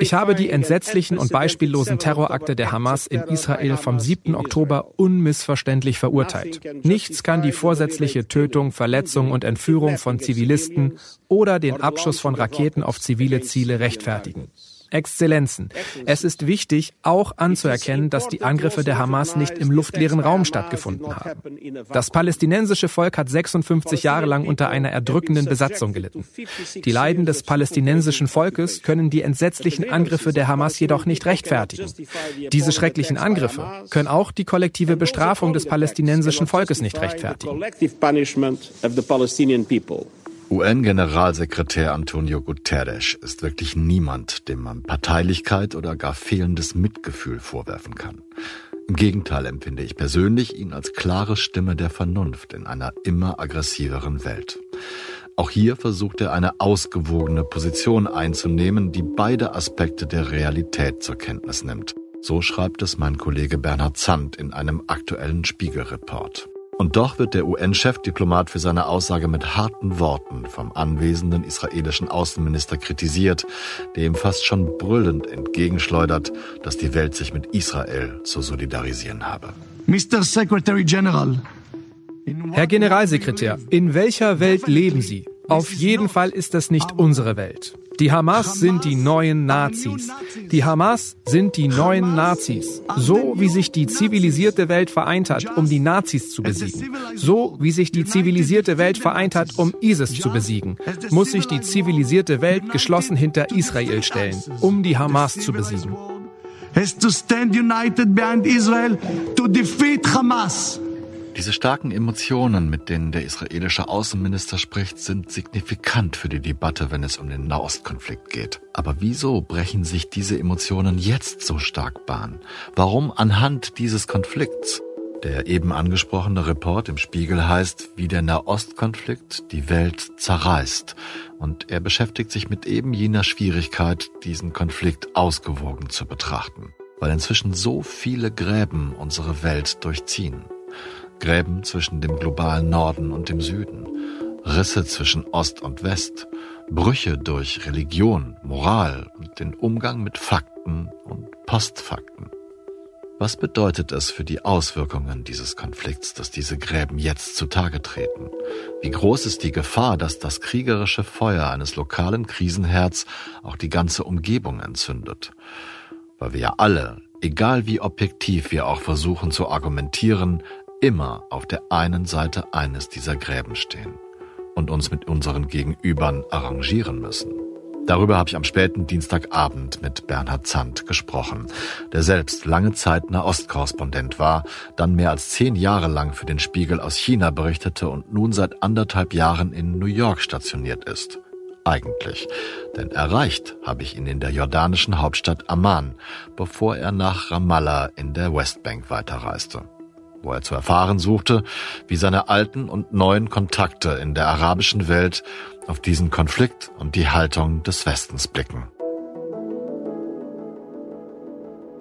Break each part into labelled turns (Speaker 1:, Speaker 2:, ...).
Speaker 1: ich habe die entsetzlichen und beispiellosen Terrorakte der Hamas in Israel vom 7. Oktober unmissverständlich verurteilt. Nichts kann die vorsätzliche Tötung, Verletzung und Entführung von Zivilisten oder den Abschuss von Raketen auf zivile Ziele rechtfertigen. Exzellenzen. Es ist wichtig, auch anzuerkennen, dass die Angriffe der Hamas nicht im luftleeren Raum stattgefunden haben. Das palästinensische Volk hat 56 Jahre lang unter einer erdrückenden Besatzung gelitten. Die Leiden des palästinensischen Volkes können die entsetzlichen Angriffe der Hamas jedoch nicht rechtfertigen. Diese schrecklichen Angriffe können auch die kollektive Bestrafung des palästinensischen Volkes nicht rechtfertigen.
Speaker 2: UN-Generalsekretär Antonio Guterres ist wirklich niemand, dem man Parteilichkeit oder gar fehlendes Mitgefühl vorwerfen kann. Im Gegenteil empfinde ich persönlich ihn als klare Stimme der Vernunft in einer immer aggressiveren Welt. Auch hier versucht er eine ausgewogene Position einzunehmen, die beide Aspekte der Realität zur Kenntnis nimmt. So schreibt es mein Kollege Bernhard Zandt in einem aktuellen Spiegelreport. Und doch wird der UN-Chefdiplomat für seine Aussage mit harten Worten vom anwesenden israelischen Außenminister kritisiert, der ihm fast schon brüllend entgegenschleudert, dass die Welt sich mit Israel zu solidarisieren habe.
Speaker 1: Mr. Secretary General. Herr Generalsekretär, in welcher Welt leben Sie? Auf jeden Fall ist das nicht unsere Welt. Die Hamas sind die neuen Nazis. Die Hamas sind die neuen Nazis. So wie sich die zivilisierte Welt vereint hat, um die Nazis zu besiegen. So wie sich die zivilisierte Welt vereint hat, um ISIS zu besiegen, muss sich die zivilisierte Welt geschlossen hinter Israel stellen, um die Hamas zu besiegen. Has to stand united behind Israel
Speaker 2: to defeat Hamas. Diese starken Emotionen, mit denen der israelische Außenminister spricht, sind signifikant für die Debatte, wenn es um den Nahostkonflikt geht. Aber wieso brechen sich diese Emotionen jetzt so stark Bahn? Warum anhand dieses Konflikts? Der eben angesprochene Report im Spiegel heißt, wie der Nahostkonflikt die Welt zerreißt. Und er beschäftigt sich mit eben jener Schwierigkeit, diesen Konflikt ausgewogen zu betrachten. Weil inzwischen so viele Gräben unsere Welt durchziehen. Gräben zwischen dem globalen Norden und dem Süden, Risse zwischen Ost und West, Brüche durch Religion, Moral und den Umgang mit Fakten und Postfakten. Was bedeutet es für die Auswirkungen dieses Konflikts, dass diese Gräben jetzt zutage treten? Wie groß ist die Gefahr, dass das kriegerische Feuer eines lokalen Krisenherz auch die ganze Umgebung entzündet? Weil wir ja alle, egal wie objektiv wir auch versuchen zu argumentieren, immer auf der einen Seite eines dieser Gräben stehen und uns mit unseren Gegenübern arrangieren müssen. Darüber habe ich am späten Dienstagabend mit Bernhard Zandt gesprochen, der selbst lange Zeit Nahostkorrespondent war, dann mehr als zehn Jahre lang für den Spiegel aus China berichtete und nun seit anderthalb Jahren in New York stationiert ist. Eigentlich, denn erreicht habe ich ihn in der jordanischen Hauptstadt Amman, bevor er nach Ramallah in der Westbank weiterreiste wo er zu erfahren suchte, wie seine alten und neuen Kontakte in der arabischen Welt auf diesen Konflikt und die Haltung des Westens blicken.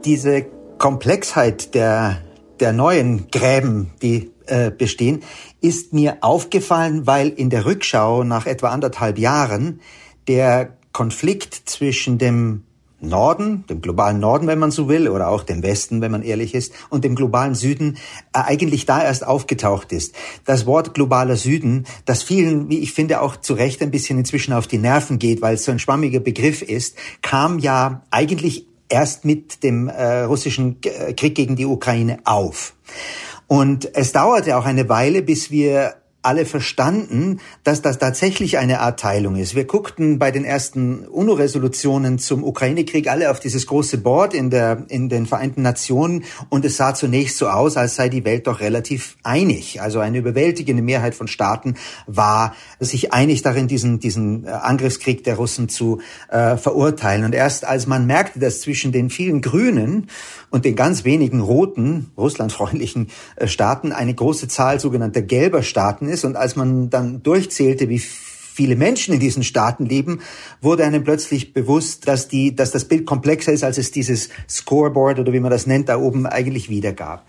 Speaker 3: Diese Komplexheit der, der neuen Gräben, die äh, bestehen, ist mir aufgefallen, weil in der Rückschau nach etwa anderthalb Jahren der Konflikt zwischen dem Norden, dem globalen Norden, wenn man so will, oder auch dem Westen, wenn man ehrlich ist, und dem globalen Süden äh, eigentlich da erst aufgetaucht ist. Das Wort globaler Süden, das vielen, wie ich finde, auch zu Recht ein bisschen inzwischen auf die Nerven geht, weil es so ein schwammiger Begriff ist, kam ja eigentlich erst mit dem äh, russischen äh, Krieg gegen die Ukraine auf. Und es dauerte auch eine Weile, bis wir alle verstanden, dass das tatsächlich eine Art Teilung ist. Wir guckten bei den ersten UNO-Resolutionen zum Ukraine-Krieg alle auf dieses große Board in, der, in den Vereinten Nationen und es sah zunächst so aus, als sei die Welt doch relativ einig. Also eine überwältigende Mehrheit von Staaten war sich einig darin, diesen, diesen äh, Angriffskrieg der Russen zu äh, verurteilen. Und erst als man merkte, dass zwischen den vielen Grünen und den ganz wenigen roten, russlandfreundlichen äh, Staaten eine große Zahl sogenannter gelber Staaten ist. Und als man dann durchzählte, wie viele Menschen in diesen Staaten leben, wurde einem plötzlich bewusst, dass die, dass das Bild komplexer ist, als es dieses Scoreboard oder wie man das nennt, da oben eigentlich wiedergab.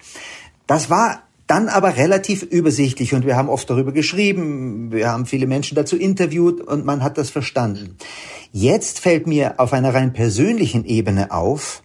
Speaker 3: Das war dann aber relativ übersichtlich und wir haben oft darüber geschrieben, wir haben viele Menschen dazu interviewt und man hat das verstanden. Jetzt fällt mir auf einer rein persönlichen Ebene auf,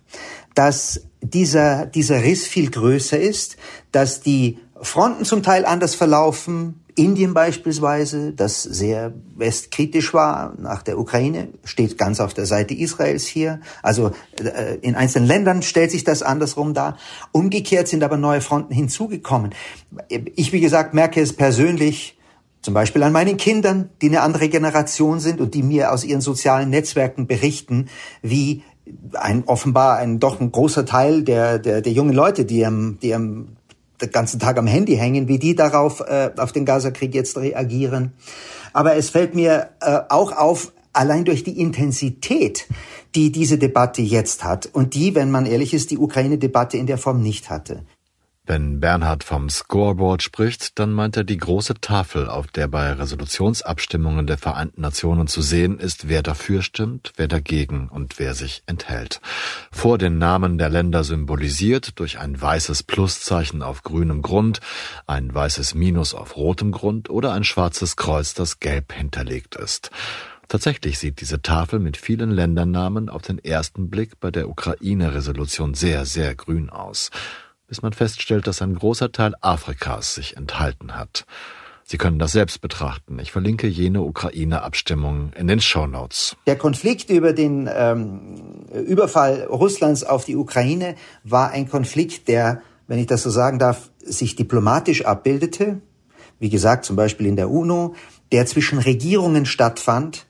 Speaker 3: dass dieser, dieser Riss viel größer ist, dass die Fronten zum Teil anders verlaufen. Indien beispielsweise, das sehr westkritisch war nach der Ukraine, steht ganz auf der Seite Israels hier. Also äh, in einzelnen Ländern stellt sich das andersrum dar. Umgekehrt sind aber neue Fronten hinzugekommen. Ich, wie gesagt, merke es persönlich, zum Beispiel an meinen Kindern, die eine andere Generation sind und die mir aus ihren sozialen Netzwerken berichten, wie ein offenbar ein doch ein großer Teil der der, der jungen Leute, die am die am den ganzen Tag am Handy hängen, wie die darauf äh, auf den Gazakrieg jetzt reagieren. Aber es fällt mir äh, auch auf, allein durch die Intensität, die diese Debatte jetzt hat und die, wenn man ehrlich ist, die Ukraine-Debatte in der Form nicht hatte.
Speaker 2: Wenn Bernhard vom Scoreboard spricht, dann meint er die große Tafel, auf der bei Resolutionsabstimmungen der Vereinten Nationen zu sehen ist, wer dafür stimmt, wer dagegen und wer sich enthält. Vor den Namen der Länder symbolisiert durch ein weißes Pluszeichen auf grünem Grund, ein weißes Minus auf rotem Grund oder ein schwarzes Kreuz, das gelb hinterlegt ist. Tatsächlich sieht diese Tafel mit vielen Ländernamen auf den ersten Blick bei der Ukraine-Resolution sehr, sehr grün aus bis man feststellt, dass ein großer Teil Afrikas sich enthalten hat. Sie können das selbst betrachten. Ich verlinke jene Ukraine-Abstimmung in den Show Notes.
Speaker 3: Der Konflikt über den ähm, Überfall Russlands auf die Ukraine war ein Konflikt, der, wenn ich das so sagen darf, sich diplomatisch abbildete. Wie gesagt, zum Beispiel in der UNO, der zwischen Regierungen stattfand,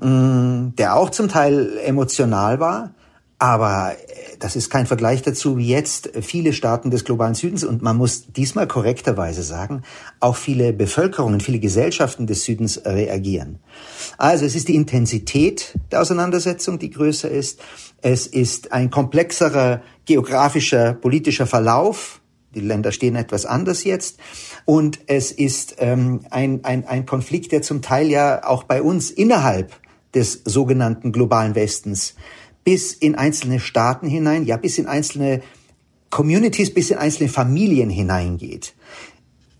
Speaker 3: mm, der auch zum Teil emotional war, aber äh, das ist kein Vergleich dazu, wie jetzt viele Staaten des globalen Südens und man muss diesmal korrekterweise sagen, auch viele Bevölkerungen, viele Gesellschaften des Südens reagieren. Also es ist die Intensität der Auseinandersetzung, die größer ist. Es ist ein komplexerer geografischer, politischer Verlauf. Die Länder stehen etwas anders jetzt. Und es ist ähm, ein, ein, ein Konflikt, der zum Teil ja auch bei uns innerhalb des sogenannten globalen Westens bis in einzelne Staaten hinein, ja bis in einzelne Communities, bis in einzelne Familien hineingeht.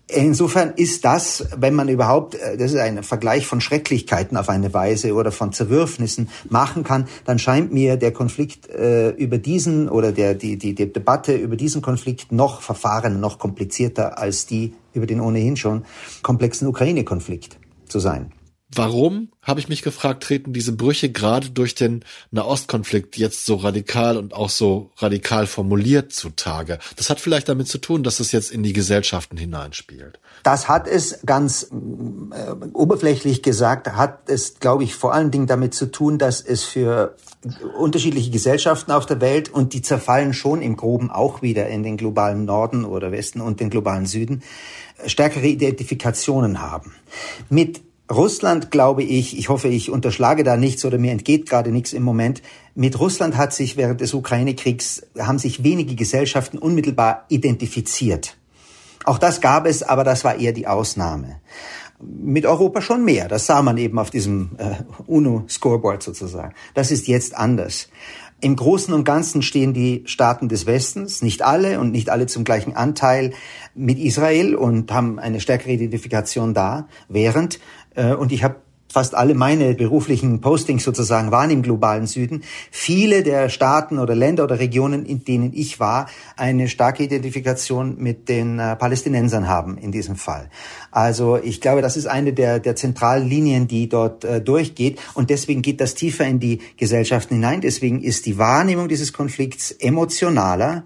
Speaker 3: Insofern ist das, wenn man überhaupt, äh, das ist ein Vergleich von Schrecklichkeiten auf eine Weise oder von Zerwürfnissen machen kann, dann scheint mir der Konflikt äh, über diesen oder der, die, die, die Debatte über diesen Konflikt noch verfahren, noch komplizierter als die über den ohnehin schon komplexen Ukraine-Konflikt zu sein.
Speaker 2: Warum, habe ich mich gefragt, treten diese Brüche gerade durch den Nahostkonflikt jetzt so radikal und auch so radikal formuliert zutage? Das hat vielleicht damit zu tun, dass es jetzt in die Gesellschaften hineinspielt.
Speaker 3: Das hat es ganz äh, oberflächlich gesagt, hat es, glaube ich, vor allen Dingen damit zu tun, dass es für unterschiedliche Gesellschaften auf der Welt und die zerfallen schon im Groben auch wieder in den globalen Norden oder Westen und den globalen Süden stärkere Identifikationen haben. Mit Russland, glaube ich, ich hoffe, ich unterschlage da nichts oder mir entgeht gerade nichts im Moment. Mit Russland hat sich während des Ukraine-Kriegs, haben sich wenige Gesellschaften unmittelbar identifiziert. Auch das gab es, aber das war eher die Ausnahme. Mit Europa schon mehr. Das sah man eben auf diesem äh, UNO-Scoreboard sozusagen. Das ist jetzt anders. Im Großen und Ganzen stehen die Staaten des Westens, nicht alle und nicht alle zum gleichen Anteil, mit Israel und haben eine stärkere Identifikation da, während äh, und ich habe fast alle meine beruflichen Postings sozusagen waren im globalen Süden. Viele der Staaten oder Länder oder Regionen, in denen ich war, eine starke Identifikation mit den äh, Palästinensern haben in diesem Fall. Also ich glaube, das ist eine der, der zentralen Linien, die dort äh, durchgeht. Und deswegen geht das tiefer in die Gesellschaften hinein. Deswegen ist die Wahrnehmung dieses Konflikts emotionaler.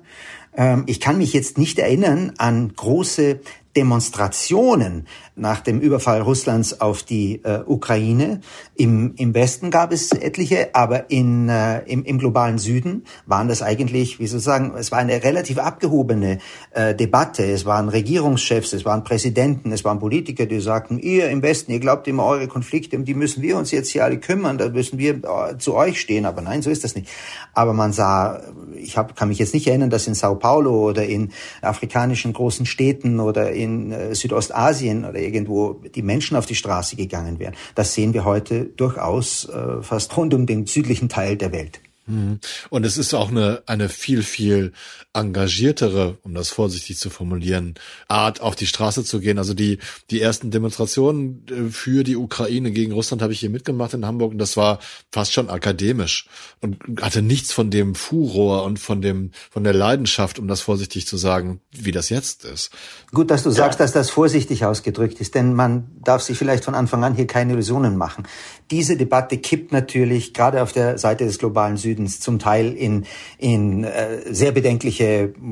Speaker 3: Ähm, ich kann mich jetzt nicht erinnern an große Demonstrationen nach dem Überfall Russlands auf die äh, Ukraine. Im, Im Westen gab es etliche, aber in, äh, im, im globalen Süden waren das eigentlich, wie soll ich sagen, es war eine relativ abgehobene äh, Debatte. Es waren Regierungschefs, es waren Präsidenten, es waren Politiker, die sagten, ihr im Westen, ihr glaubt immer eure Konflikte, um die müssen wir uns jetzt hier alle kümmern, da müssen wir äh, zu euch stehen. Aber nein, so ist das nicht. Aber man sah, ich hab, kann mich jetzt nicht erinnern, dass in Sao Paulo oder in afrikanischen großen Städten oder in äh, Südostasien oder irgendwo die Menschen auf die Straße gegangen wären. Das sehen wir heute durchaus äh, fast rund um den südlichen Teil der Welt.
Speaker 2: Mhm. Und es ist auch eine, eine viel, viel engagiertere, um das vorsichtig zu formulieren, Art, auf die Straße zu gehen. Also die, die ersten Demonstrationen äh, für die Ukraine gegen Russland habe ich hier mitgemacht in Hamburg und das war fast schon akademisch und hatte nichts von dem Furor und von dem, von der Leidenschaft, um das vorsichtig zu sagen, wie das jetzt ist.
Speaker 3: Gut, dass du ja. sagst, dass das vorsichtig ausgedrückt ist, denn man darf sich vielleicht von Anfang an hier keine Illusionen machen. Diese Debatte kippt natürlich gerade auf der Seite des globalen Südens zum Teil in, in äh, sehr bedenkliche,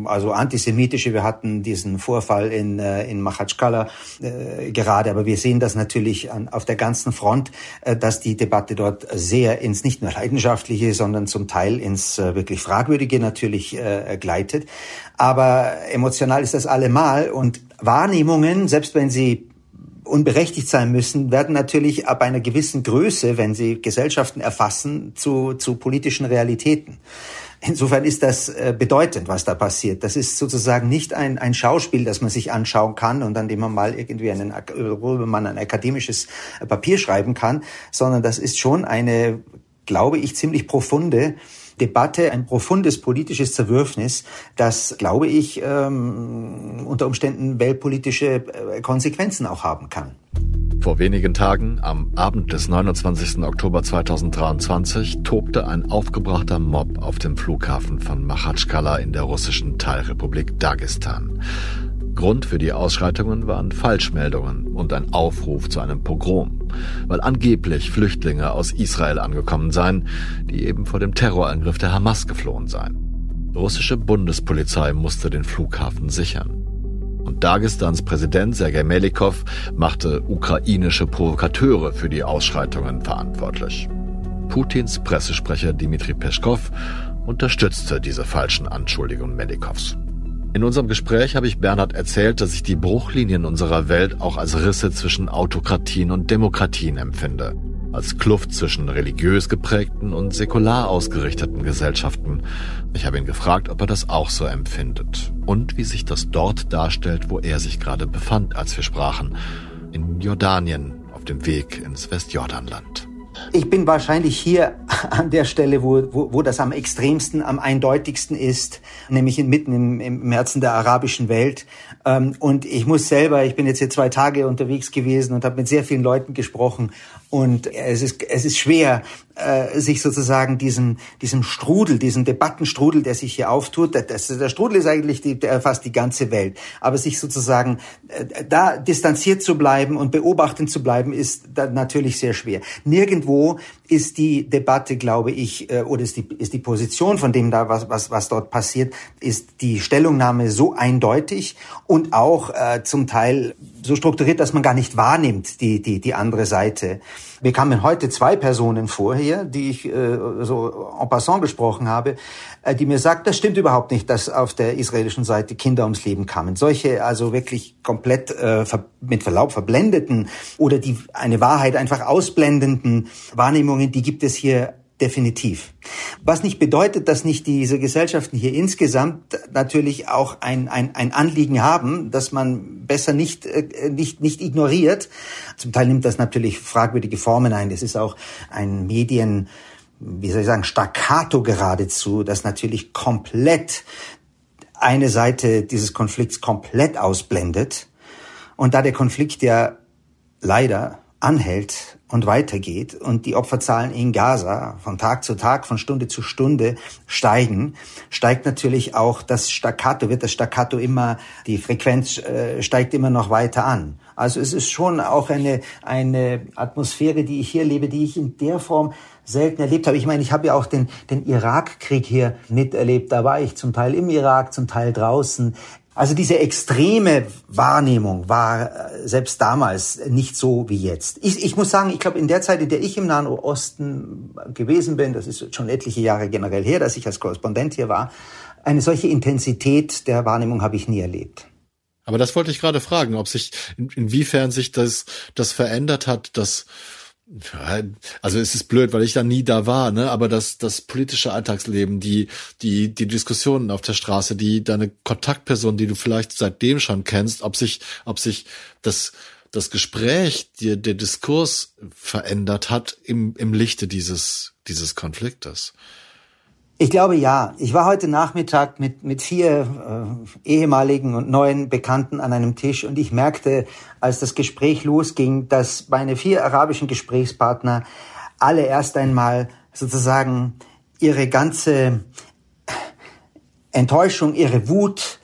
Speaker 3: also antisemitische. Wir hatten diesen Vorfall in, äh, in Machatschkala äh, gerade, aber wir sehen das natürlich an, auf der ganzen Front, äh, dass die Debatte dort sehr ins nicht nur leidenschaftliche, sondern zum Teil ins äh, wirklich fragwürdige natürlich äh, gleitet. Aber emotional ist das allemal und Wahrnehmungen, selbst wenn sie unberechtigt sein müssen, werden natürlich ab einer gewissen Größe, wenn sie Gesellschaften erfassen, zu, zu politischen Realitäten. Insofern ist das äh, bedeutend, was da passiert. Das ist sozusagen nicht ein, ein Schauspiel, das man sich anschauen kann und an dem man mal irgendwie einen, worüber man ein akademisches Papier schreiben kann, sondern das ist schon eine, glaube ich, ziemlich profunde Debatte, ein profundes politisches Zerwürfnis, das, glaube ich, ähm, unter Umständen weltpolitische äh, Konsequenzen auch haben kann.
Speaker 2: Vor wenigen Tagen, am Abend des 29. Oktober 2023, tobte ein aufgebrachter Mob auf dem Flughafen von Machatschkala in der russischen Teilrepublik Dagestan. Grund für die Ausschreitungen waren Falschmeldungen und ein Aufruf zu einem Pogrom, weil angeblich Flüchtlinge aus Israel angekommen seien, die eben vor dem Terrorangriff der Hamas geflohen seien. Russische Bundespolizei musste den Flughafen sichern. Und Dagestans Präsident Sergei Melikov machte ukrainische Provokateure für die Ausschreitungen verantwortlich. Putins Pressesprecher Dmitri Peschkov unterstützte diese falschen Anschuldigungen Melikovs. In unserem Gespräch habe ich Bernhard erzählt, dass ich die Bruchlinien unserer Welt auch als Risse zwischen Autokratien und Demokratien empfinde, als Kluft zwischen religiös geprägten und säkular ausgerichteten Gesellschaften. Ich habe ihn gefragt, ob er das auch so empfindet und wie sich das dort darstellt, wo er sich gerade befand, als wir sprachen, in Jordanien auf dem Weg ins Westjordanland.
Speaker 3: Ich bin wahrscheinlich hier an der Stelle, wo, wo, wo das am extremsten, am eindeutigsten ist, nämlich mitten im, im Herzen der arabischen Welt. Ähm, und ich muss selber, ich bin jetzt hier zwei Tage unterwegs gewesen und habe mit sehr vielen Leuten gesprochen. Und es ist, es ist schwer, äh, sich sozusagen diesem, diesem Strudel, diesem Debattenstrudel, der sich hier auftut, das, der Strudel ist eigentlich, die, der erfasst die ganze Welt, aber sich sozusagen äh, da distanziert zu bleiben und beobachtend zu bleiben, ist natürlich sehr schwer. Nirgendwo ist die Debatte, glaube ich, äh, oder ist die, ist die Position von dem da, was, was, was dort passiert, ist die Stellungnahme so eindeutig und auch äh, zum Teil so strukturiert, dass man gar nicht wahrnimmt, die, die, die andere Seite. Mir kamen heute zwei Personen vor hier, die ich äh, so en passant gesprochen habe, äh, die mir sagt, das stimmt überhaupt nicht, dass auf der israelischen Seite Kinder ums Leben kamen. Solche also wirklich komplett äh, mit Verlaub verblendeten oder die eine Wahrheit einfach ausblendenden Wahrnehmungen, die gibt es hier definitiv. Was nicht bedeutet, dass nicht diese Gesellschaften hier insgesamt natürlich auch ein, ein, ein Anliegen haben, dass man besser nicht, äh, nicht, nicht ignoriert. Zum Teil nimmt das natürlich fragwürdige Formen ein. Das ist auch ein Medien, wie soll ich sagen, Staccato geradezu, das natürlich komplett eine Seite dieses Konflikts komplett ausblendet. Und da der Konflikt ja leider anhält und weitergeht und die Opferzahlen in Gaza von Tag zu Tag, von Stunde zu Stunde steigen, steigt natürlich auch das Staccato, wird das Staccato immer, die Frequenz äh, steigt immer noch weiter an. Also es ist schon auch eine, eine Atmosphäre, die ich hier lebe, die ich in der Form selten erlebt habe. Ich meine, ich habe ja auch den, den Irakkrieg hier miterlebt. Da war ich zum Teil im Irak, zum Teil draußen. Also diese extreme Wahrnehmung war äh, selbst damals nicht so wie jetzt. Ich, ich muss sagen, ich glaube, in der Zeit, in der ich im Nahen Osten gewesen bin, das ist schon etliche Jahre generell her, dass ich als Korrespondent hier war, eine solche Intensität der Wahrnehmung habe ich nie erlebt.
Speaker 2: Aber das wollte ich gerade fragen, ob sich, in, inwiefern sich das, das verändert hat, dass also es ist blöd, weil ich da nie da war, ne? Aber das, das politische Alltagsleben, die, die, die Diskussionen auf der Straße, die deine Kontaktperson, die du vielleicht seitdem schon kennst, ob sich, ob sich das, das Gespräch, der, der Diskurs verändert hat im, im Lichte dieses, dieses Konfliktes.
Speaker 3: Ich glaube ja. Ich war heute Nachmittag mit, mit vier äh, ehemaligen und neuen Bekannten an einem Tisch und ich merkte, als das Gespräch losging, dass meine vier arabischen Gesprächspartner alle erst einmal sozusagen ihre ganze Enttäuschung, ihre Wut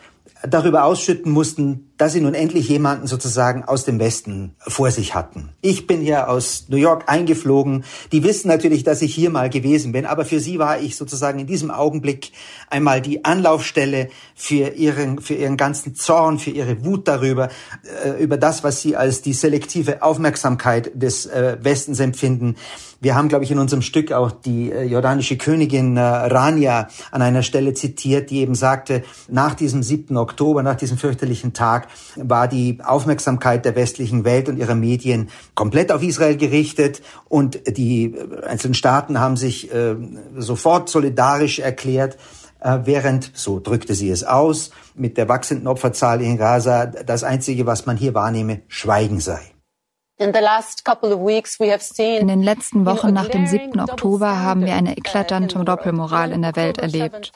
Speaker 3: darüber ausschütten mussten, dass sie nun endlich jemanden sozusagen aus dem Westen vor sich hatten. Ich bin hier aus New York eingeflogen. Die wissen natürlich, dass ich hier mal gewesen bin, aber für sie war ich sozusagen in diesem Augenblick einmal die Anlaufstelle für ihren, für ihren ganzen Zorn, für ihre Wut darüber, äh, über das, was sie als die selektive Aufmerksamkeit des äh, Westens empfinden. Wir haben, glaube ich, in unserem Stück auch die äh, jordanische Königin äh, Rania an einer Stelle zitiert, die eben sagte, nach diesem 7. Oktober, nach diesem fürchterlichen Tag, war die Aufmerksamkeit der westlichen Welt und ihrer Medien komplett auf Israel gerichtet und die einzelnen Staaten haben sich äh, sofort solidarisch erklärt, äh, während, so drückte sie es aus, mit der wachsenden Opferzahl in Gaza das Einzige, was man hier wahrnehme, Schweigen sei.
Speaker 4: In den letzten Wochen nach dem 7. Oktober haben wir eine eklatante Doppelmoral in der Welt erlebt.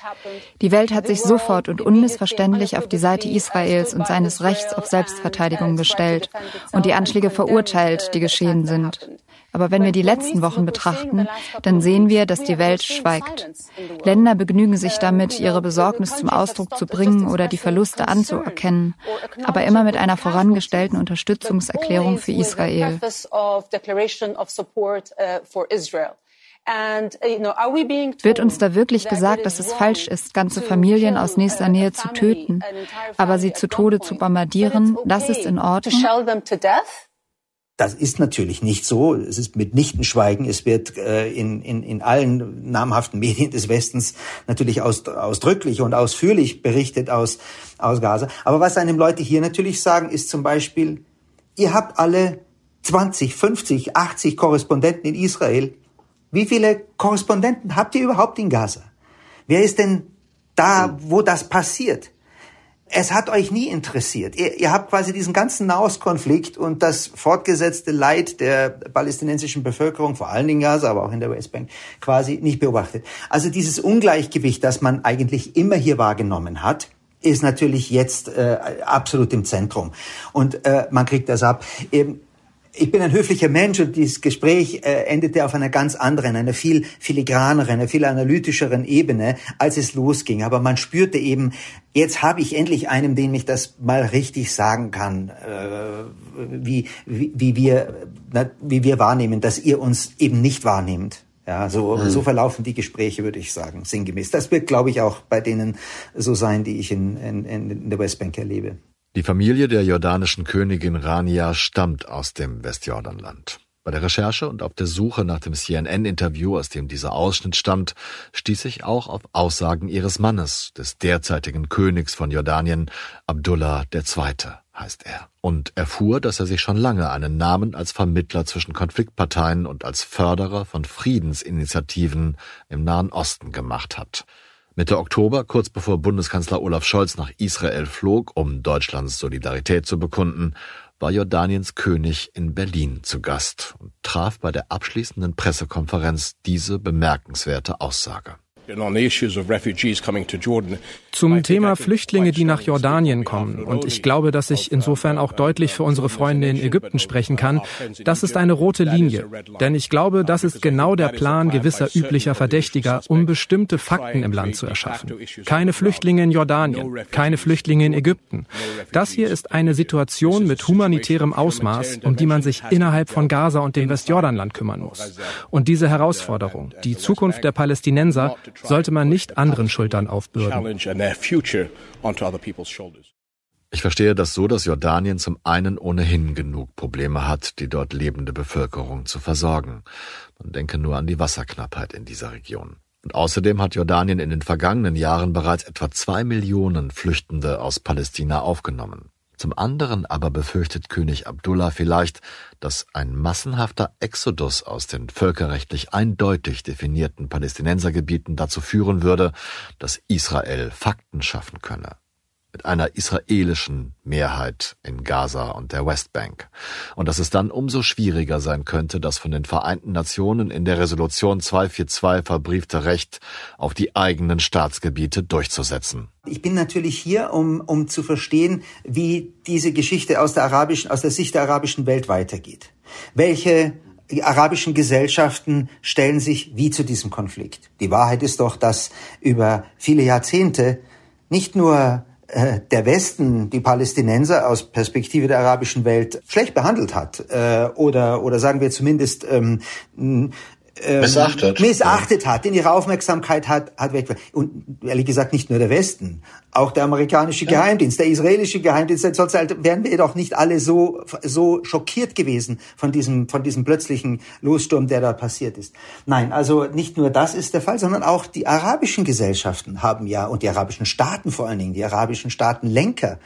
Speaker 4: Die Welt hat sich sofort und unmissverständlich auf die Seite Israels und seines Rechts auf Selbstverteidigung gestellt und die Anschläge verurteilt, die geschehen sind. Aber wenn wir die letzten Wochen betrachten, dann sehen wir, dass die Welt schweigt. Länder begnügen sich damit, ihre Besorgnis zum Ausdruck zu bringen oder die Verluste anzuerkennen, aber immer mit einer vorangestellten Unterstützungserklärung für Israel. Wird uns da wirklich gesagt, dass es falsch ist, ganze Familien aus nächster Nähe zu töten, aber sie zu Tode zu bombardieren? Das ist in Ordnung?
Speaker 3: Das ist natürlich nicht so. Es ist mitnichten Schweigen. Es wird äh, in, in, in allen namhaften Medien des Westens natürlich aus, ausdrücklich und ausführlich berichtet aus, aus Gaza. Aber was einem Leute hier natürlich sagen, ist zum Beispiel, ihr habt alle 20, 50, 80 Korrespondenten in Israel. Wie viele Korrespondenten habt ihr überhaupt in Gaza? Wer ist denn da, wo das passiert? Es hat euch nie interessiert. Ihr, ihr habt quasi diesen ganzen Nahostkonflikt und das fortgesetzte Leid der palästinensischen Bevölkerung, vor allen Dingen Gaza, aber auch in der Westbank, quasi nicht beobachtet. Also dieses Ungleichgewicht, das man eigentlich immer hier wahrgenommen hat, ist natürlich jetzt äh, absolut im Zentrum. Und äh, man kriegt das ab. Eben, ich bin ein höflicher Mensch und dieses Gespräch äh, endete auf einer ganz anderen, einer viel filigraneren, einer viel analytischeren Ebene, als es losging. Aber man spürte eben, jetzt habe ich endlich einen, dem ich das mal richtig sagen kann, äh, wie, wie, wie, wir, na, wie wir wahrnehmen, dass ihr uns eben nicht wahrnehmt. Ja, so, mhm. so verlaufen die Gespräche, würde ich sagen, sinngemäß. Das wird, glaube ich, auch bei denen so sein, die ich in, in, in der Westbank erlebe.
Speaker 2: Die Familie der jordanischen Königin Rania stammt aus dem Westjordanland. Bei der Recherche und auf der Suche nach dem CNN-Interview, aus dem dieser Ausschnitt stammt, stieß ich auch auf Aussagen ihres Mannes, des derzeitigen Königs von Jordanien, Abdullah II. heißt er, und erfuhr, dass er sich schon lange einen Namen als Vermittler zwischen Konfliktparteien und als Förderer von Friedensinitiativen im Nahen Osten gemacht hat. Mitte Oktober, kurz bevor Bundeskanzler Olaf Scholz nach Israel flog, um Deutschlands Solidarität zu bekunden, war Jordaniens König in Berlin zu Gast und traf bei der abschließenden Pressekonferenz diese bemerkenswerte Aussage.
Speaker 1: Zum Thema Flüchtlinge, die nach Jordanien kommen. Und ich glaube, dass ich insofern auch deutlich für unsere Freunde in Ägypten sprechen kann. Das ist eine rote Linie. Denn ich glaube, das ist genau der Plan gewisser üblicher Verdächtiger, um bestimmte Fakten im Land zu erschaffen. Keine Flüchtlinge in Jordanien, keine Flüchtlinge in Ägypten. Das hier ist eine Situation mit humanitärem Ausmaß, um die man sich innerhalb von Gaza und dem Westjordanland kümmern muss. Und diese Herausforderung, die Zukunft der Palästinenser, sollte man nicht anderen Schultern aufbürden.
Speaker 2: Ich verstehe das so, dass Jordanien zum einen ohnehin genug Probleme hat, die dort lebende Bevölkerung zu versorgen. Man denke nur an die Wasserknappheit in dieser Region. Und außerdem hat Jordanien in den vergangenen Jahren bereits etwa zwei Millionen Flüchtende aus Palästina aufgenommen. Zum anderen aber befürchtet König Abdullah vielleicht, dass ein massenhafter Exodus aus den völkerrechtlich eindeutig definierten Palästinensergebieten dazu führen würde, dass Israel Fakten schaffen könne. Mit einer israelischen Mehrheit in Gaza und der Westbank. Und dass es dann umso schwieriger sein könnte, das von den Vereinten Nationen in der Resolution 242 verbriefte Recht auf die eigenen Staatsgebiete durchzusetzen.
Speaker 3: Ich bin natürlich hier, um, um zu verstehen, wie diese Geschichte aus der arabischen, aus der Sicht der arabischen Welt weitergeht. Welche arabischen Gesellschaften stellen sich wie zu diesem Konflikt. Die Wahrheit ist doch, dass über viele Jahrzehnte nicht nur der Westen die Palästinenser aus Perspektive der arabischen Welt schlecht behandelt hat äh, oder oder sagen wir zumindest ähm,
Speaker 2: ähm, missachtet,
Speaker 3: missachtet hat, in ihre Aufmerksamkeit hat, hat weg. Und ehrlich gesagt nicht nur der Westen, auch der amerikanische ja. Geheimdienst, der israelische Geheimdienst, sonst wären wir doch nicht alle so, so schockiert gewesen von diesem, von diesem plötzlichen Lossturm, der da passiert ist. Nein, also nicht nur das ist der Fall, sondern auch die arabischen Gesellschaften haben ja, und die arabischen Staaten vor allen Dingen, die arabischen Staatenlenker,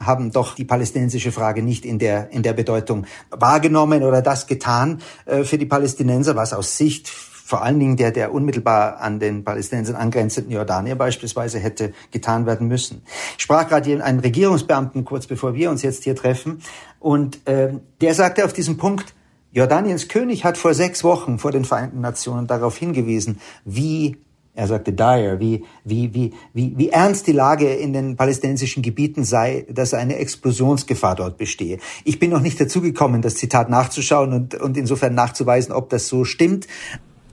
Speaker 3: haben doch die palästinensische Frage nicht in der, in der Bedeutung wahrgenommen oder das getan äh, für die Palästinenser, was aus Sicht vor allen Dingen der, der unmittelbar an den Palästinensern angrenzenden Jordanier beispielsweise hätte getan werden müssen. Ich sprach gerade einen Regierungsbeamten kurz bevor wir uns jetzt hier treffen und äh, der sagte auf diesem Punkt, Jordaniens König hat vor sechs Wochen vor den Vereinten Nationen darauf hingewiesen, wie er sagte dire, wie, wie, wie, wie, wie ernst die Lage in den palästinensischen Gebieten sei, dass eine Explosionsgefahr dort bestehe. Ich bin noch nicht dazu gekommen, das Zitat nachzuschauen und, und insofern nachzuweisen, ob das so stimmt.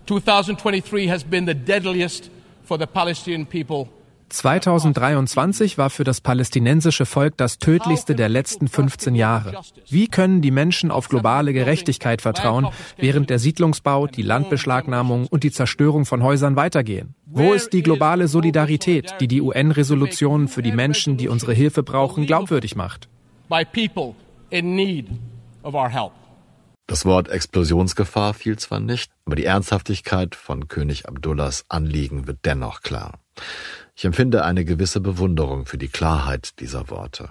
Speaker 1: 2023 has been the deadliest for the Palestinian people 2023 war für das palästinensische Volk das tödlichste der letzten 15 Jahre. Wie können die Menschen auf globale Gerechtigkeit vertrauen, während der Siedlungsbau, die Landbeschlagnahmung und die Zerstörung von Häusern weitergehen? Wo ist die globale Solidarität, die die UN-Resolutionen für die Menschen, die unsere Hilfe brauchen, glaubwürdig macht?
Speaker 2: Das Wort Explosionsgefahr fiel zwar nicht, aber die Ernsthaftigkeit von König Abdullahs Anliegen wird dennoch klar. Ich empfinde eine gewisse Bewunderung für die Klarheit dieser Worte,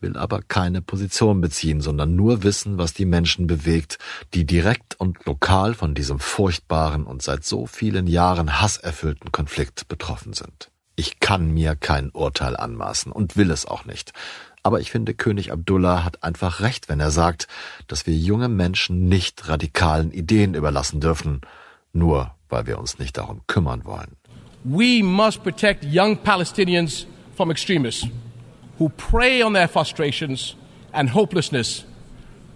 Speaker 2: will aber keine Position beziehen, sondern nur wissen, was die Menschen bewegt, die direkt und lokal von diesem furchtbaren und seit so vielen Jahren hasserfüllten Konflikt betroffen sind. Ich kann mir kein Urteil anmaßen und will es auch nicht. Aber ich finde, König Abdullah hat einfach recht, wenn er sagt, dass wir junge Menschen nicht radikalen Ideen überlassen dürfen, nur weil wir uns nicht darum kümmern wollen.
Speaker 1: We must protect young Palestinians from extremists who prey on their frustrations and hopelessness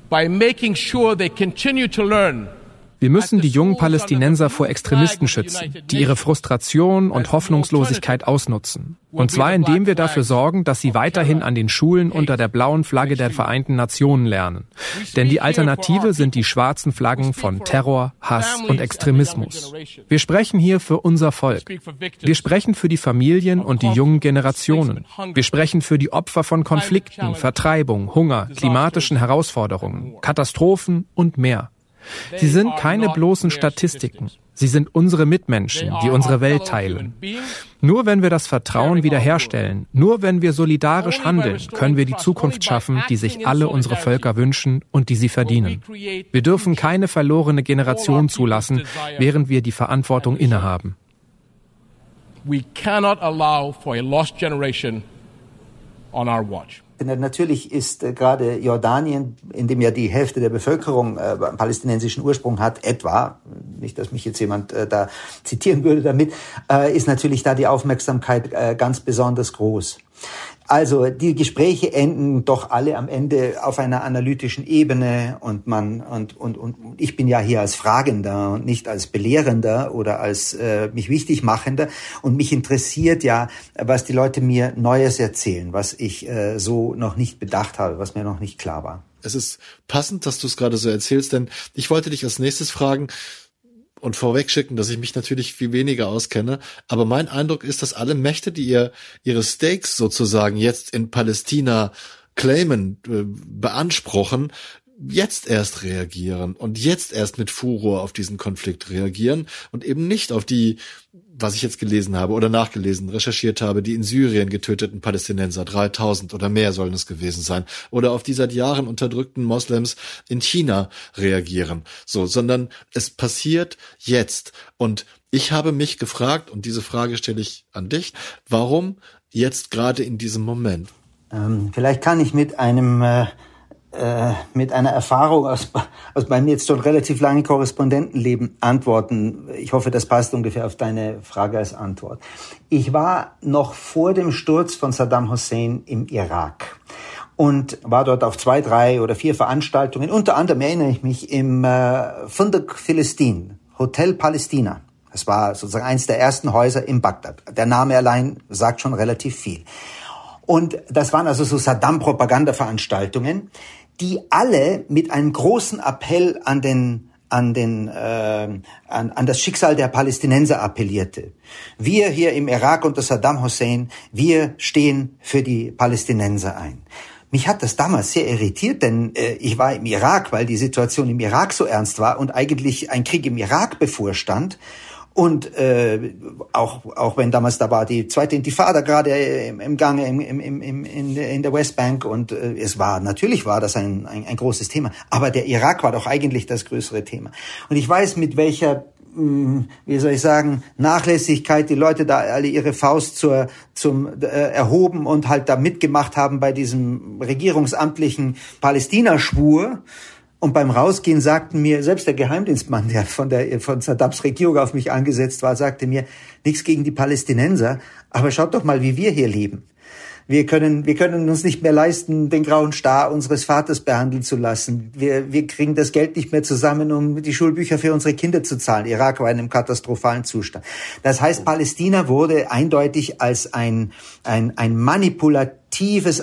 Speaker 1: by making sure they continue to learn Wir müssen die jungen Palästinenser vor Extremisten schützen, die ihre Frustration und Hoffnungslosigkeit ausnutzen. Und zwar indem wir dafür sorgen, dass sie weiterhin an den Schulen unter der blauen Flagge der Vereinten Nationen lernen. Denn die Alternative sind die schwarzen Flaggen von Terror, Hass und Extremismus. Wir sprechen hier für unser Volk. Wir sprechen für die Familien und die jungen Generationen. Wir sprechen für die Opfer von Konflikten, Vertreibung, Hunger, klimatischen Herausforderungen, Katastrophen und mehr. Sie sind keine bloßen Statistiken. Sie sind unsere Mitmenschen, die unsere Welt teilen. Nur wenn wir das Vertrauen wiederherstellen, nur wenn wir solidarisch handeln, können wir die Zukunft schaffen, die sich alle unsere Völker wünschen und die sie verdienen. Wir dürfen keine verlorene Generation zulassen, während wir die Verantwortung innehaben. We cannot allow for a lost generation
Speaker 3: on our watch. Natürlich ist äh, gerade Jordanien, in dem ja die Hälfte der Bevölkerung äh, palästinensischen Ursprung hat, etwa, nicht, dass mich jetzt jemand äh, da zitieren würde damit, ist natürlich da die Aufmerksamkeit ganz besonders groß. Also die Gespräche enden doch alle am Ende auf einer analytischen Ebene und man und und und ich bin ja hier als Fragender und nicht als Belehrender oder als äh, mich wichtig machender und mich interessiert ja, was die Leute mir Neues erzählen, was ich äh, so noch nicht bedacht habe, was mir noch nicht klar war.
Speaker 2: Es ist passend, dass du es gerade so erzählst, denn ich wollte dich als nächstes fragen, und vorwegschicken, dass ich mich natürlich viel weniger auskenne. Aber mein Eindruck ist, dass alle Mächte, die ihr ihre Stakes sozusagen jetzt in Palästina claimen, äh, beanspruchen, jetzt erst reagieren und jetzt erst mit Furor auf diesen Konflikt reagieren und eben nicht auf die, was ich jetzt gelesen habe oder nachgelesen, recherchiert habe, die in Syrien getöteten Palästinenser, 3000 oder mehr sollen es gewesen sein, oder auf die seit Jahren unterdrückten Moslems in China reagieren, so, sondern es passiert jetzt und ich habe mich gefragt, und diese Frage stelle ich an dich, warum Jetzt gerade in diesem Moment?
Speaker 3: Ähm, vielleicht kann ich mit einem äh, äh, mit einer Erfahrung aus, aus meinem jetzt schon relativ langen Korrespondentenleben antworten. Ich hoffe, das passt ungefähr auf deine Frage als Antwort. Ich war noch vor dem Sturz von Saddam Hussein im Irak und war dort auf zwei, drei oder vier Veranstaltungen. Unter anderem erinnere ich mich im äh, Fundak Philistin, Hotel Palästina. Das war sozusagen eins der ersten Häuser in Bagdad. Der Name allein sagt schon relativ viel. Und das waren also so Saddam-Propaganda-Veranstaltungen, die alle mit einem großen Appell an den an den äh, an, an das Schicksal der Palästinenser appellierte. Wir hier im Irak unter Saddam Hussein, wir stehen für die Palästinenser ein. Mich hat das damals sehr irritiert, denn äh, ich war im Irak, weil die Situation im Irak so ernst war und eigentlich ein Krieg im Irak bevorstand. Und äh, auch, auch wenn damals da war die zweite Intifada gerade im, im Gange im, im, im, in, in der Westbank und äh, es war, natürlich war das ein, ein, ein großes Thema, aber der Irak war doch eigentlich das größere Thema. Und ich weiß, mit welcher hm, wie soll ich sagen, Nachlässigkeit, die Leute da alle ihre Faust zur, zum äh, erhoben und halt da mitgemacht haben bei diesem regierungsamtlichen Palästina-Schwur. Und beim Rausgehen sagten mir, selbst der Geheimdienstmann, der von, der, von Saddams Regierung auf mich angesetzt war, sagte mir, nichts gegen die Palästinenser, aber schaut doch mal, wie wir hier leben. Wir können, wir können uns nicht mehr leisten, den grauen Star unseres Vaters behandeln zu lassen. Wir, wir kriegen das Geld nicht mehr zusammen, um die Schulbücher für unsere Kinder zu zahlen. Irak war in einem katastrophalen Zustand. Das heißt, Palästina wurde eindeutig als ein, ein, ein manipulatives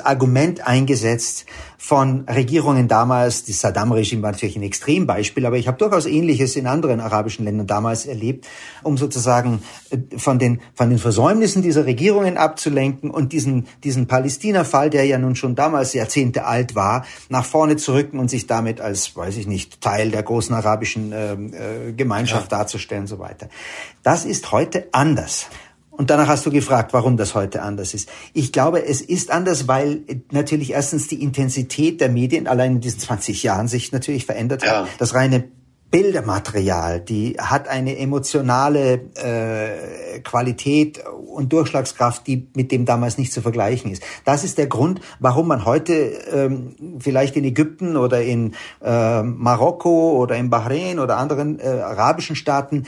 Speaker 3: Argument eingesetzt von Regierungen damals. Das Saddam-Regime war natürlich ein Extrembeispiel, aber ich habe durchaus Ähnliches in anderen arabischen Ländern damals erlebt, um sozusagen äh, von den, von den Versäumnissen dieser Regierungen abzulenken und diesen, diesen Palästina-Fall, der ja nun schon damals Jahrzehnte alt war, nach vorne zu rücken und sich damit als, weiß ich nicht, Teil der großen arabischen äh, äh, Gemeinschaft ja. darzustellen und so weiter. Das ist heute anders. Und danach hast du gefragt, warum das heute anders ist. Ich glaube, es ist anders, weil natürlich erstens die Intensität der Medien allein in diesen 20 Jahren sich natürlich verändert ja. hat. Das reine Bildermaterial, die hat eine emotionale äh, Qualität und Durchschlagskraft, die mit dem damals nicht zu vergleichen ist. Das ist der Grund, warum man heute ähm, vielleicht in Ägypten oder in äh, Marokko oder in Bahrain oder anderen äh, arabischen Staaten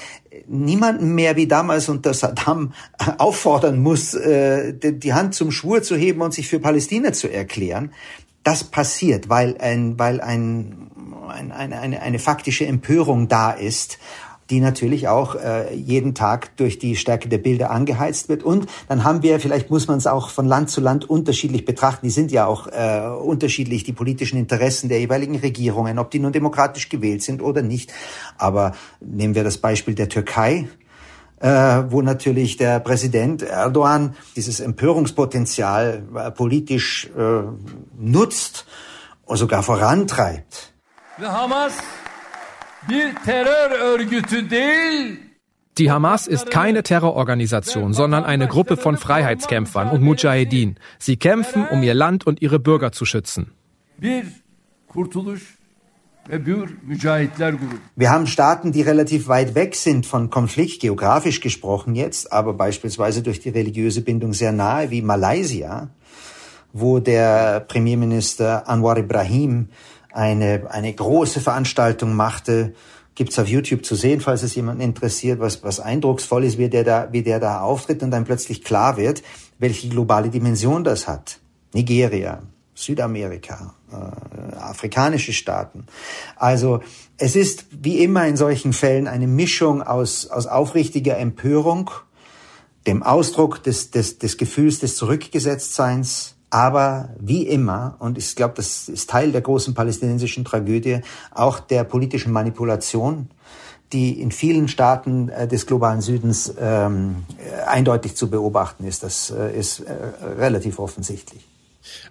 Speaker 3: niemanden mehr wie damals unter Saddam auffordern muss, äh, die Hand zum Schwur zu heben und sich für Palästina zu erklären. Das passiert, weil ein, weil ein ein, eine, eine, eine faktische Empörung da ist die natürlich auch äh, jeden Tag durch die Stärke der Bilder angeheizt wird. Und dann haben wir, vielleicht muss man es auch von Land zu Land unterschiedlich betrachten, die sind ja auch äh, unterschiedlich, die politischen Interessen der jeweiligen Regierungen, ob die nun demokratisch gewählt sind oder nicht. Aber nehmen wir das Beispiel der Türkei. Äh, wo natürlich der Präsident Erdogan dieses Empörungspotenzial äh, politisch äh, nutzt und sogar vorantreibt
Speaker 1: die Hamas ist keine Terrororganisation, sondern eine Gruppe von Freiheitskämpfern und Mujahedin. Sie kämpfen, um ihr Land und ihre Bürger zu schützen. Wir
Speaker 3: haben Staaten, die relativ weit weg sind von Konflikt, geografisch gesprochen jetzt, aber beispielsweise durch die religiöse Bindung sehr nahe, wie Malaysia, wo der Premierminister Anwar Ibrahim eine, eine große Veranstaltung machte, gibt's auf YouTube zu sehen, falls es jemanden interessiert, was, was eindrucksvoll ist, wie der, da, wie der da auftritt und dann plötzlich klar wird, welche globale Dimension das hat. Nigeria, Südamerika, äh, afrikanische Staaten. Also es ist wie immer in solchen Fällen eine Mischung aus, aus aufrichtiger Empörung, dem Ausdruck des, des, des Gefühls des Zurückgesetztseins, aber wie immer, und ich glaube, das ist Teil der großen palästinensischen Tragödie, auch der politischen Manipulation, die in vielen Staaten äh, des globalen Südens ähm, äh, eindeutig zu beobachten ist. Das äh, ist äh, relativ offensichtlich.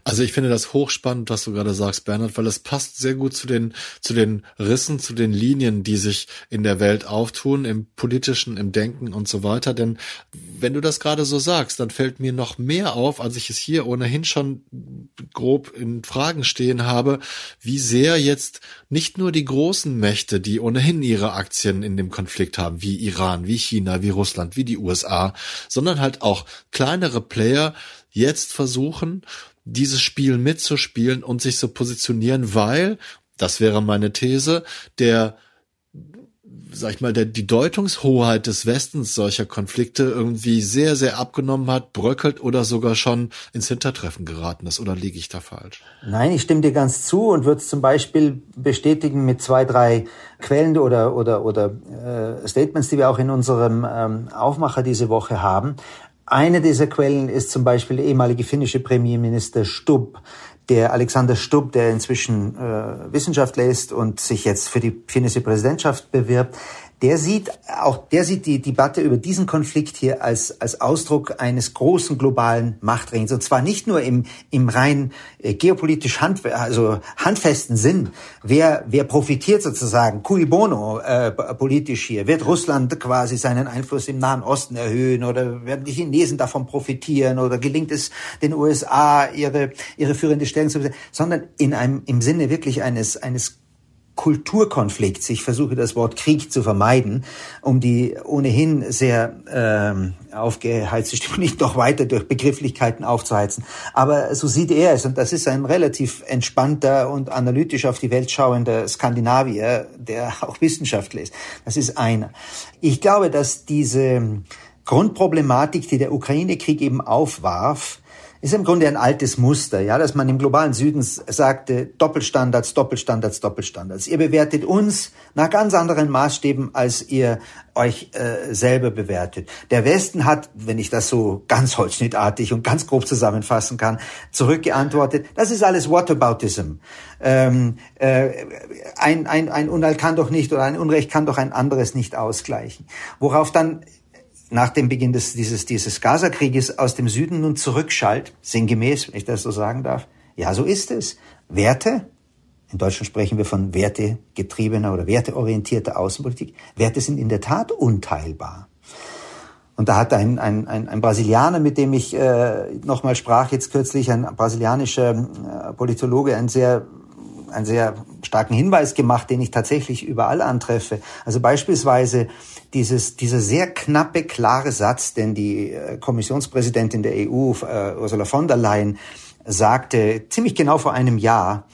Speaker 2: Also ich finde das hochspannend, was du gerade sagst, Bernhard, weil es passt sehr gut zu den, zu den Rissen, zu den Linien, die sich in der Welt auftun, im politischen, im Denken und so weiter. Denn wenn du das gerade so sagst, dann fällt mir noch mehr auf, als ich es hier ohnehin schon grob in Fragen stehen habe, wie sehr jetzt nicht nur die großen Mächte, die ohnehin ihre Aktien in dem Konflikt haben, wie Iran, wie China, wie Russland, wie die USA, sondern halt auch kleinere Player jetzt versuchen, dieses Spiel mitzuspielen und sich zu positionieren, weil, das wäre meine These, der sag ich mal, der, die Deutungshoheit des Westens solcher Konflikte irgendwie sehr, sehr abgenommen hat, bröckelt oder sogar schon ins Hintertreffen geraten ist. Oder liege ich da falsch?
Speaker 3: Nein, ich stimme dir ganz zu und würde es zum Beispiel bestätigen mit zwei, drei Quellen oder, oder, oder äh, Statements, die wir auch in unserem ähm, Aufmacher diese Woche haben. Eine dieser Quellen ist zum Beispiel der ehemalige finnische Premierminister Stubb, der Alexander Stubb, der inzwischen äh, Wissenschaftler ist und sich jetzt für die finnische Präsidentschaft bewirbt, der sieht auch, der sieht die Debatte über diesen Konflikt hier als, als Ausdruck eines großen globalen Machtringens. Und zwar nicht nur im, im rein äh, geopolitisch hand, also handfesten Sinn. Wer, wer profitiert sozusagen, cui bono, äh, politisch hier? Wird Russland quasi seinen Einfluss im Nahen Osten erhöhen oder werden die Chinesen davon profitieren oder gelingt es den USA ihre, ihre führende Stellung zu besetzen? Sondern in einem, im Sinne wirklich eines, eines Kulturkonflikts. Ich versuche das Wort Krieg zu vermeiden, um die ohnehin sehr ähm, aufgeheizte Stimmung nicht noch weiter durch Begrifflichkeiten aufzuheizen. Aber so sieht er es und das ist ein relativ entspannter und analytisch auf die Welt schauender Skandinavier, der auch Wissenschaftler ist. Das ist einer. Ich glaube, dass diese Grundproblematik, die der Ukraine-Krieg eben aufwarf, ist im Grunde ein altes Muster, ja, dass man im globalen Süden sagte, Doppelstandards, Doppelstandards, Doppelstandards. Ihr bewertet uns nach ganz anderen Maßstäben, als ihr euch äh, selber bewertet. Der Westen hat, wenn ich das so ganz holzschnittartig und ganz grob zusammenfassen kann, zurückgeantwortet, das ist alles Whataboutism. Ähm, äh, ein, ein, ein Unheil kann doch nicht oder ein Unrecht kann doch ein anderes nicht ausgleichen. Worauf dann nach dem Beginn des, dieses, dieses Gaza-Krieges aus dem Süden nun zurückschallt, sinngemäß, wenn ich das so sagen darf. Ja, so ist es. Werte, in Deutschland sprechen wir von wertegetriebener oder werteorientierter Außenpolitik. Werte sind in der Tat unteilbar. Und da hat ein, ein, ein, ein Brasilianer, mit dem ich äh, nochmal sprach, jetzt kürzlich, ein brasilianischer äh, Politologe, ein sehr einen sehr starken Hinweis gemacht, den ich tatsächlich überall antreffe. Also beispielsweise dieses, dieser sehr knappe, klare Satz, den die äh, Kommissionspräsidentin der EU, äh, Ursula von der Leyen, sagte, ziemlich genau vor einem Jahr,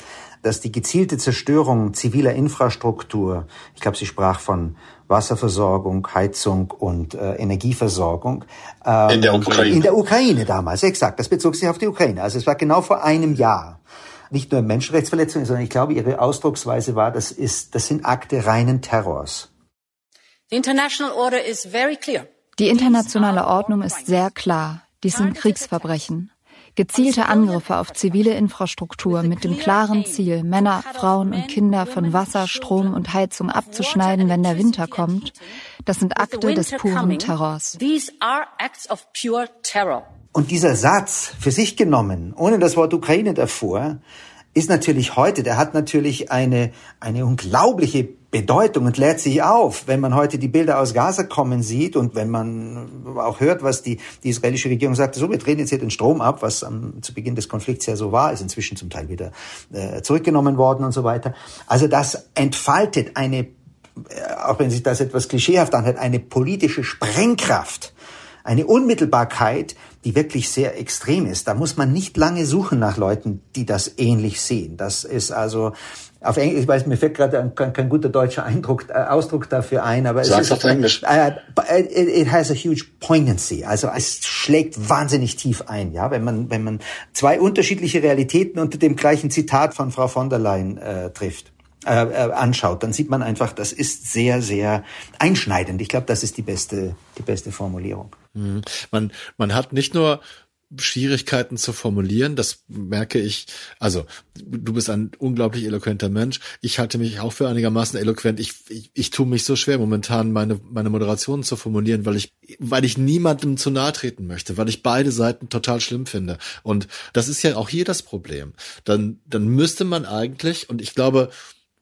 Speaker 3: dass die gezielte Zerstörung ziviler Infrastruktur, ich glaube, sie sprach von Wasserversorgung, Heizung und äh, Energieversorgung.
Speaker 2: Ähm, in der Ukraine.
Speaker 3: In der Ukraine damals, exakt. Das bezog sich auf die Ukraine. Also es war genau vor einem Jahr nicht nur Menschenrechtsverletzungen, sondern ich glaube, ihre Ausdrucksweise war, das ist, das sind Akte reinen Terrors.
Speaker 4: Die internationale Ordnung ist sehr klar. Dies sind Kriegsverbrechen. Gezielte Angriffe auf zivile Infrastruktur mit dem klaren Ziel, Männer, Frauen und Kinder von Wasser, Strom und Heizung abzuschneiden, wenn der Winter kommt, das sind Akte des puren Terrors.
Speaker 3: Und dieser Satz für sich genommen, ohne das Wort Ukraine davor, ist natürlich heute, der hat natürlich eine, eine unglaubliche Bedeutung und lädt sich auf, wenn man heute die Bilder aus Gaza kommen sieht und wenn man auch hört, was die, die israelische Regierung sagt, so, wir drehen jetzt hier den Strom ab, was am, zu Beginn des Konflikts ja so war, ist inzwischen zum Teil wieder äh, zurückgenommen worden und so weiter. Also das entfaltet eine, äh, auch wenn sich das etwas klischeehaft anhört, eine politische Sprengkraft, eine Unmittelbarkeit, die wirklich sehr extrem ist. Da muss man nicht lange suchen nach Leuten, die das ähnlich sehen. Das ist also auf Englisch, ich weiß, mir fällt gerade kein, kein, guter deutscher Eindruck, äh, Ausdruck dafür ein, aber
Speaker 2: Sag's es ist, auf Englisch.
Speaker 3: Uh, it, it has a huge poignancy. Also es schlägt wahnsinnig tief ein, ja, wenn man wenn man zwei unterschiedliche Realitäten unter dem gleichen Zitat von Frau von der Leyen äh, trifft. Äh, äh, anschaut, dann sieht man einfach, das ist sehr, sehr einschneidend. Ich glaube, das ist die beste, die beste Formulierung.
Speaker 2: Mhm. Man, man hat nicht nur Schwierigkeiten zu formulieren. Das merke ich. Also, du bist ein unglaublich eloquenter Mensch. Ich halte mich auch für einigermaßen eloquent. Ich, ich, ich tue mich so schwer momentan, meine, meine Moderationen zu formulieren, weil ich, weil ich niemandem zu nahe treten möchte, weil ich beide Seiten total schlimm finde. Und das ist ja auch hier das Problem. Dann, dann müsste man eigentlich, und ich glaube,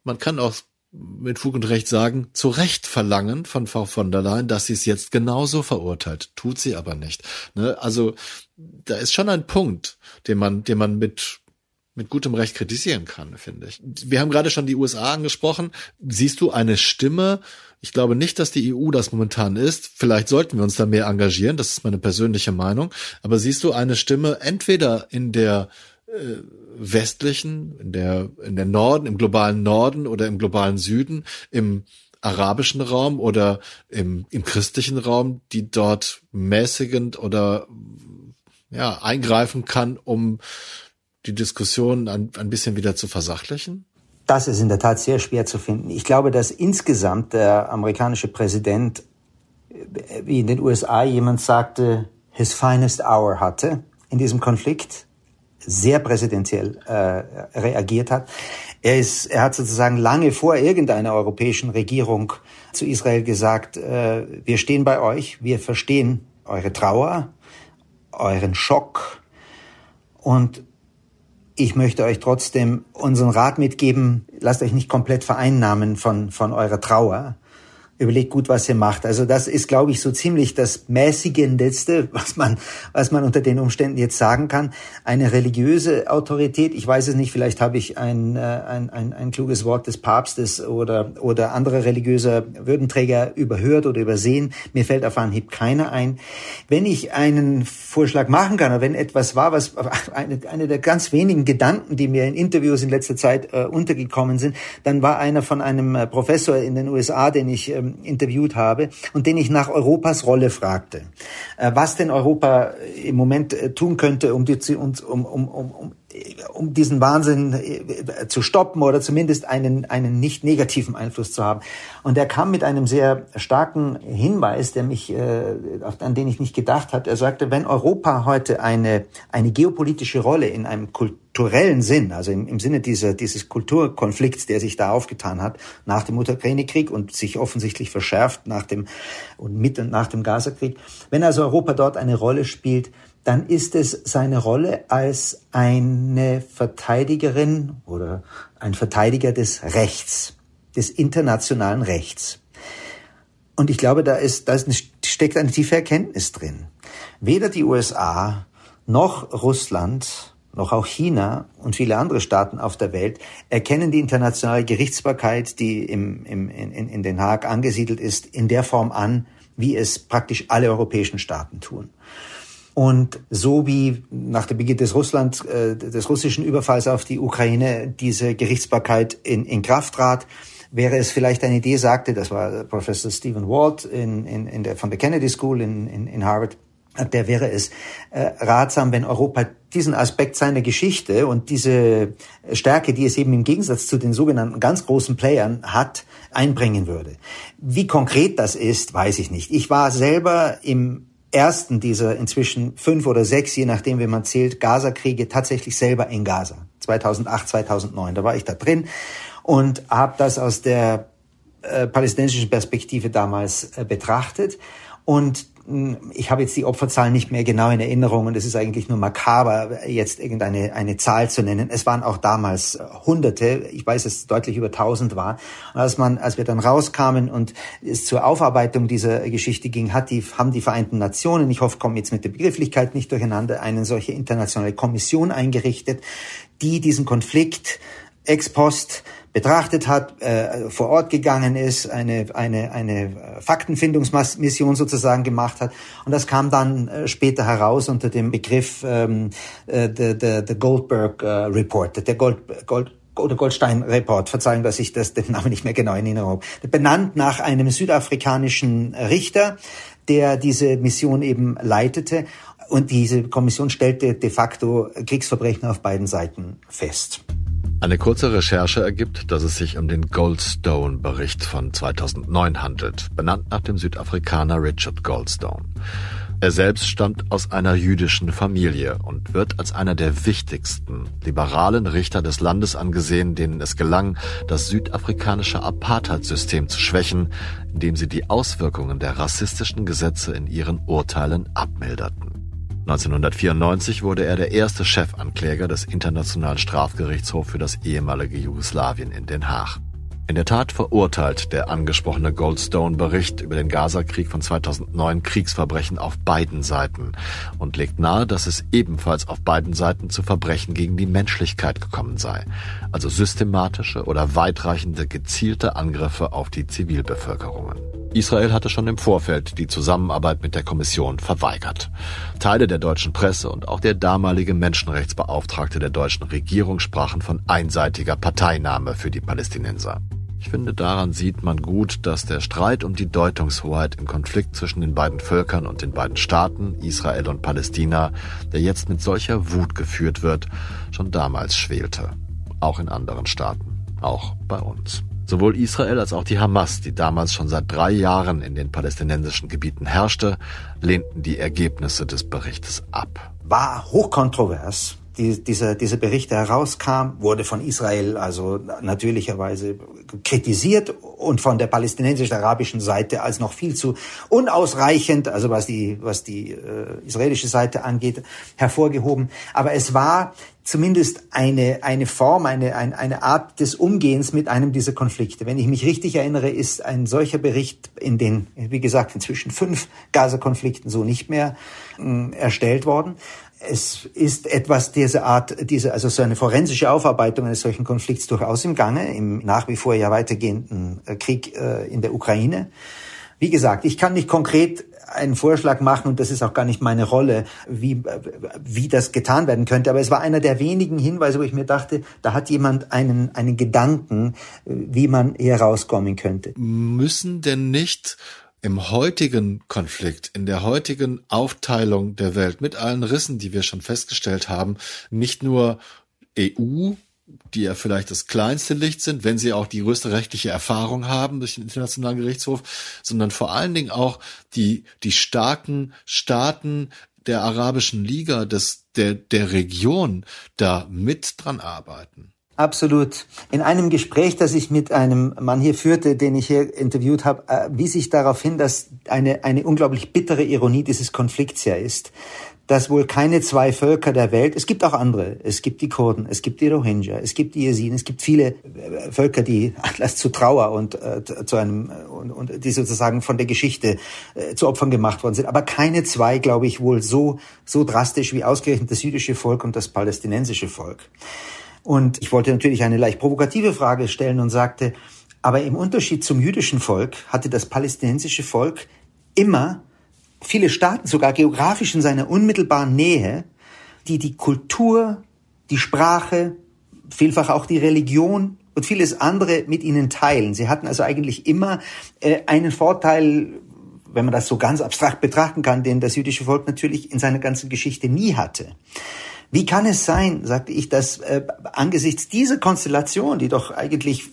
Speaker 2: man kann auch mit Fug und Recht sagen, zu Recht verlangen von Frau von der Leyen, dass sie es jetzt genauso verurteilt. Tut sie aber nicht. Ne? Also da ist schon ein Punkt, den man, den man mit mit gutem Recht kritisieren kann, finde ich. Wir haben gerade schon die USA angesprochen. Siehst du eine Stimme? Ich glaube nicht, dass die EU das momentan ist. Vielleicht sollten wir uns da mehr engagieren. Das ist meine persönliche Meinung. Aber siehst du eine Stimme entweder in der westlichen, in der, in der Norden, im globalen Norden oder im globalen Süden, im arabischen Raum oder im, im christlichen Raum, die dort mäßigend oder ja, eingreifen kann, um die Diskussion ein, ein bisschen wieder zu versachlichen?
Speaker 3: Das ist in der Tat sehr schwer zu finden. Ich glaube, dass insgesamt der amerikanische Präsident, wie in den USA jemand sagte, his finest hour hatte in diesem Konflikt sehr präsidentiell äh, reagiert hat. Er, ist, er hat sozusagen lange vor irgendeiner europäischen Regierung zu Israel gesagt, äh, wir stehen bei euch, wir verstehen eure Trauer, euren Schock und ich möchte euch trotzdem unseren Rat mitgeben, lasst euch nicht komplett vereinnahmen von, von eurer Trauer, überlegt gut, was ihr macht. Also das ist, glaube ich, so ziemlich das mäßigendste, was man, was man unter den Umständen jetzt sagen kann. Eine religiöse Autorität, ich weiß es nicht, vielleicht habe ich ein, äh, ein, ein, ein kluges Wort des Papstes oder, oder andere religiöser Würdenträger überhört oder übersehen. Mir fällt auf Anhieb keiner ein. Wenn ich einen Vorschlag machen kann, oder wenn etwas war, was eine, eine der ganz wenigen Gedanken, die mir in Interviews in letzter Zeit äh, untergekommen sind, dann war einer von einem äh, Professor in den USA, den ich ähm, interviewt habe und den ich nach Europas Rolle fragte. Äh, was denn Europa im Moment äh, tun könnte, um, die, um, um, um, um diesen Wahnsinn äh, zu stoppen oder zumindest einen, einen nicht negativen Einfluss zu haben. Und er kam mit einem sehr starken Hinweis, der mich, äh, an den ich nicht gedacht hatte. Er sagte, wenn Europa heute eine, eine geopolitische Rolle in einem kulturellen Sinn, also im, im Sinne dieser, dieses Kulturkonflikts, der sich da aufgetan hat nach dem Ukraine-Krieg und sich offensichtlich verschärft nach dem und mit und nach dem Gaza-Krieg, wenn also Europa dort eine Rolle spielt, dann ist es seine Rolle als eine Verteidigerin oder ein Verteidiger des Rechts, des internationalen Rechts. Und ich glaube, da, ist, da ist steckt eine tiefe Erkenntnis drin. Weder die USA noch Russland noch auch China und viele andere Staaten auf der Welt erkennen die internationale Gerichtsbarkeit, die im, im, in, in Den Haag angesiedelt ist, in der Form an, wie es praktisch alle europäischen Staaten tun. Und so wie nach dem Beginn des Russland, äh, des russischen Überfalls auf die Ukraine diese Gerichtsbarkeit in, in Kraft trat, wäre es vielleicht eine Idee, sagte, das war Professor Stephen Walt in, in, in der, von der Kennedy School in, in, in Harvard, der wäre es äh, ratsam, wenn Europa diesen Aspekt seiner Geschichte und diese Stärke, die es eben im Gegensatz zu den sogenannten ganz großen Playern hat, einbringen würde. Wie konkret das ist, weiß ich nicht. Ich war selber im ersten dieser inzwischen fünf oder sechs, je nachdem, wie man zählt, Gaza-Kriege tatsächlich selber in Gaza. 2008, 2009, da war ich da drin und habe das aus der äh, palästinensischen Perspektive damals äh, betrachtet. Und ich habe jetzt die Opferzahlen nicht mehr genau in Erinnerung und es ist eigentlich nur makaber, jetzt irgendeine eine Zahl zu nennen. Es waren auch damals Hunderte, ich weiß, es deutlich über tausend war. Und als man, als wir dann rauskamen und es zur Aufarbeitung dieser Geschichte ging, hat die, haben die Vereinten Nationen, ich hoffe, kommen jetzt mit der Begrifflichkeit nicht durcheinander, eine solche internationale Kommission eingerichtet, die diesen Konflikt ex post betrachtet hat, äh, vor Ort gegangen ist, eine, eine, eine Faktenfindungsmission sozusagen gemacht hat. Und das kam dann äh, später heraus unter dem Begriff ähm, äh, the, the, the Goldberg äh, Report, der Gold, Gold, oder Goldstein Report, Verzeihung, dass ich das den Namen nicht mehr genau in Erinnerung habe, benannt nach einem südafrikanischen Richter, der diese Mission eben leitete. Und diese Kommission stellte de facto Kriegsverbrechen auf beiden Seiten fest.
Speaker 2: Eine kurze Recherche ergibt, dass es sich um den Goldstone-Bericht von 2009 handelt, benannt nach dem Südafrikaner Richard Goldstone. Er selbst stammt aus einer jüdischen Familie und wird als einer der wichtigsten liberalen Richter des Landes angesehen, denen es gelang, das südafrikanische Apartheidsystem zu schwächen, indem sie die Auswirkungen der rassistischen Gesetze in ihren Urteilen abmilderten. 1994 wurde er der erste Chefankläger des Internationalen Strafgerichtshofs für das ehemalige Jugoslawien in Den Haag. In der Tat verurteilt der angesprochene Goldstone-Bericht über den Gazakrieg von 2009 Kriegsverbrechen auf beiden Seiten und legt nahe, dass es ebenfalls auf beiden Seiten zu Verbrechen gegen die Menschlichkeit gekommen sei, also systematische oder weitreichende gezielte Angriffe auf die Zivilbevölkerungen. Israel hatte schon im Vorfeld die Zusammenarbeit mit der Kommission verweigert. Teile der deutschen Presse und auch der damalige Menschenrechtsbeauftragte der deutschen Regierung sprachen von einseitiger Parteinahme für die Palästinenser. Ich finde, daran sieht man gut, dass der Streit um die Deutungshoheit im Konflikt zwischen den beiden Völkern und den beiden Staaten, Israel und Palästina, der jetzt mit solcher Wut geführt wird, schon damals schwelte. Auch in anderen Staaten. Auch bei uns. Sowohl Israel als auch die Hamas, die damals schon seit drei Jahren in den palästinensischen Gebieten herrschte, lehnten die Ergebnisse des Berichtes ab.
Speaker 3: War hochkontrovers die, dieser, dieser Bericht herauskam, wurde von Israel also natürlicherweise kritisiert und von der palästinensisch-arabischen Seite als noch viel zu unausreichend, also was die, was die äh, israelische Seite angeht, hervorgehoben. Aber es war zumindest eine, eine Form, eine, eine, eine Art des Umgehens mit einem dieser Konflikte. Wenn ich mich richtig erinnere, ist ein solcher Bericht in den, wie gesagt, inzwischen fünf Gaza-Konflikten so nicht mehr äh, erstellt worden es ist etwas dieser Art, diese, also so eine forensische Aufarbeitung eines solchen Konflikts durchaus im Gange, im nach wie vor ja weitergehenden äh, Krieg äh, in der Ukraine. Wie gesagt, ich kann nicht konkret einen Vorschlag machen und das ist auch gar nicht meine Rolle, wie, wie das getan werden könnte. Aber es war einer der wenigen Hinweise, wo ich mir dachte, da hat jemand einen, einen Gedanken, äh, wie man hier rauskommen könnte.
Speaker 2: Müssen denn nicht im heutigen Konflikt, in der heutigen Aufteilung der Welt mit allen Rissen, die wir schon festgestellt haben, nicht nur EU, die ja vielleicht das kleinste Licht sind, wenn sie auch die größte rechtliche Erfahrung haben durch den Internationalen Gerichtshof, sondern vor allen Dingen auch die, die starken Staaten der Arabischen Liga, des, der, der Region da mit dran arbeiten.
Speaker 3: Absolut. In einem Gespräch, das ich mit einem Mann hier führte, den ich hier interviewt habe, äh, wies ich darauf hin, dass eine, eine unglaublich bittere Ironie dieses Konflikts ja ist, dass wohl keine zwei Völker der Welt, es gibt auch andere, es gibt die Kurden, es gibt die Rohingya, es gibt die Jesiden, es gibt viele äh, Völker, die Anlass zu Trauer und äh, zu einem und, und die sozusagen von der Geschichte äh, zu Opfern gemacht worden sind, aber keine zwei, glaube ich, wohl so so drastisch wie ausgerechnet das jüdische Volk und das palästinensische Volk. Und ich wollte natürlich eine leicht provokative Frage stellen und sagte, aber im Unterschied zum jüdischen Volk hatte das palästinensische Volk immer viele Staaten, sogar geografisch in seiner unmittelbaren Nähe, die die Kultur, die Sprache, vielfach auch die Religion und vieles andere mit ihnen teilen. Sie hatten also eigentlich immer äh, einen Vorteil, wenn man das so ganz abstrakt betrachten kann, den das jüdische Volk natürlich in seiner ganzen Geschichte nie hatte. Wie kann es sein, sagte ich, dass äh, angesichts dieser Konstellation, die doch eigentlich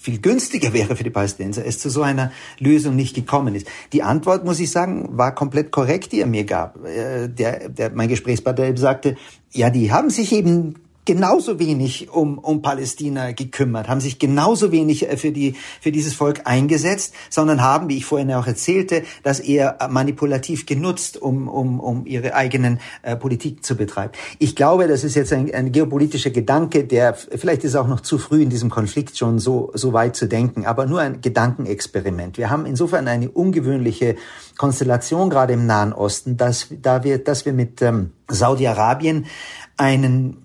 Speaker 3: viel günstiger wäre für die Palästinenser, es zu so einer Lösung nicht gekommen ist? Die Antwort, muss ich sagen, war komplett korrekt, die er mir gab. Äh, der, der, mein Gesprächspartner sagte, ja, die haben sich eben genauso wenig um, um Palästina gekümmert, haben sich genauso wenig äh, für, die, für dieses Volk eingesetzt, sondern haben, wie ich vorhin auch erzählte, das eher manipulativ genutzt, um, um, um ihre eigenen äh, Politik zu betreiben. Ich glaube, das ist jetzt ein, ein geopolitischer Gedanke, der vielleicht ist auch noch zu früh in diesem Konflikt schon so, so weit zu denken, aber nur ein Gedankenexperiment. Wir haben insofern eine ungewöhnliche Konstellation gerade im Nahen Osten, dass, da wir, dass wir mit ähm, Saudi-Arabien einen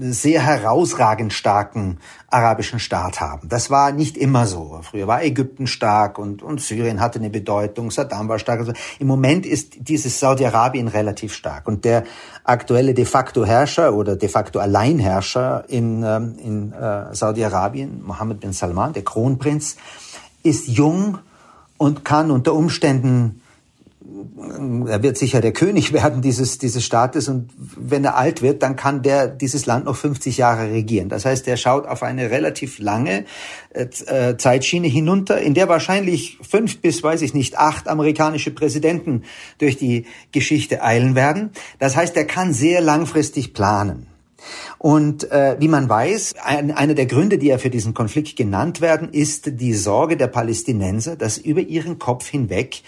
Speaker 3: sehr herausragend starken arabischen Staat haben. Das war nicht immer so. Früher war Ägypten stark und, und Syrien hatte eine Bedeutung, Saddam war stark. Also Im Moment ist dieses Saudi-Arabien relativ stark. Und der aktuelle de facto Herrscher oder de facto Alleinherrscher in, ähm, in äh, Saudi-Arabien, Mohammed bin Salman, der Kronprinz, ist jung und kann unter Umständen er wird sicher der König werden dieses, dieses Staates und wenn er alt wird, dann kann der dieses Land noch 50 Jahre regieren. Das heißt, er schaut auf eine relativ lange äh, äh, Zeitschiene hinunter, in der wahrscheinlich fünf bis, weiß ich nicht, acht amerikanische Präsidenten durch die Geschichte eilen werden. Das heißt, er kann sehr langfristig planen. Und äh, wie man weiß, ein, einer der Gründe, die ja für diesen Konflikt genannt werden, ist die Sorge der Palästinenser, dass über ihren Kopf hinweg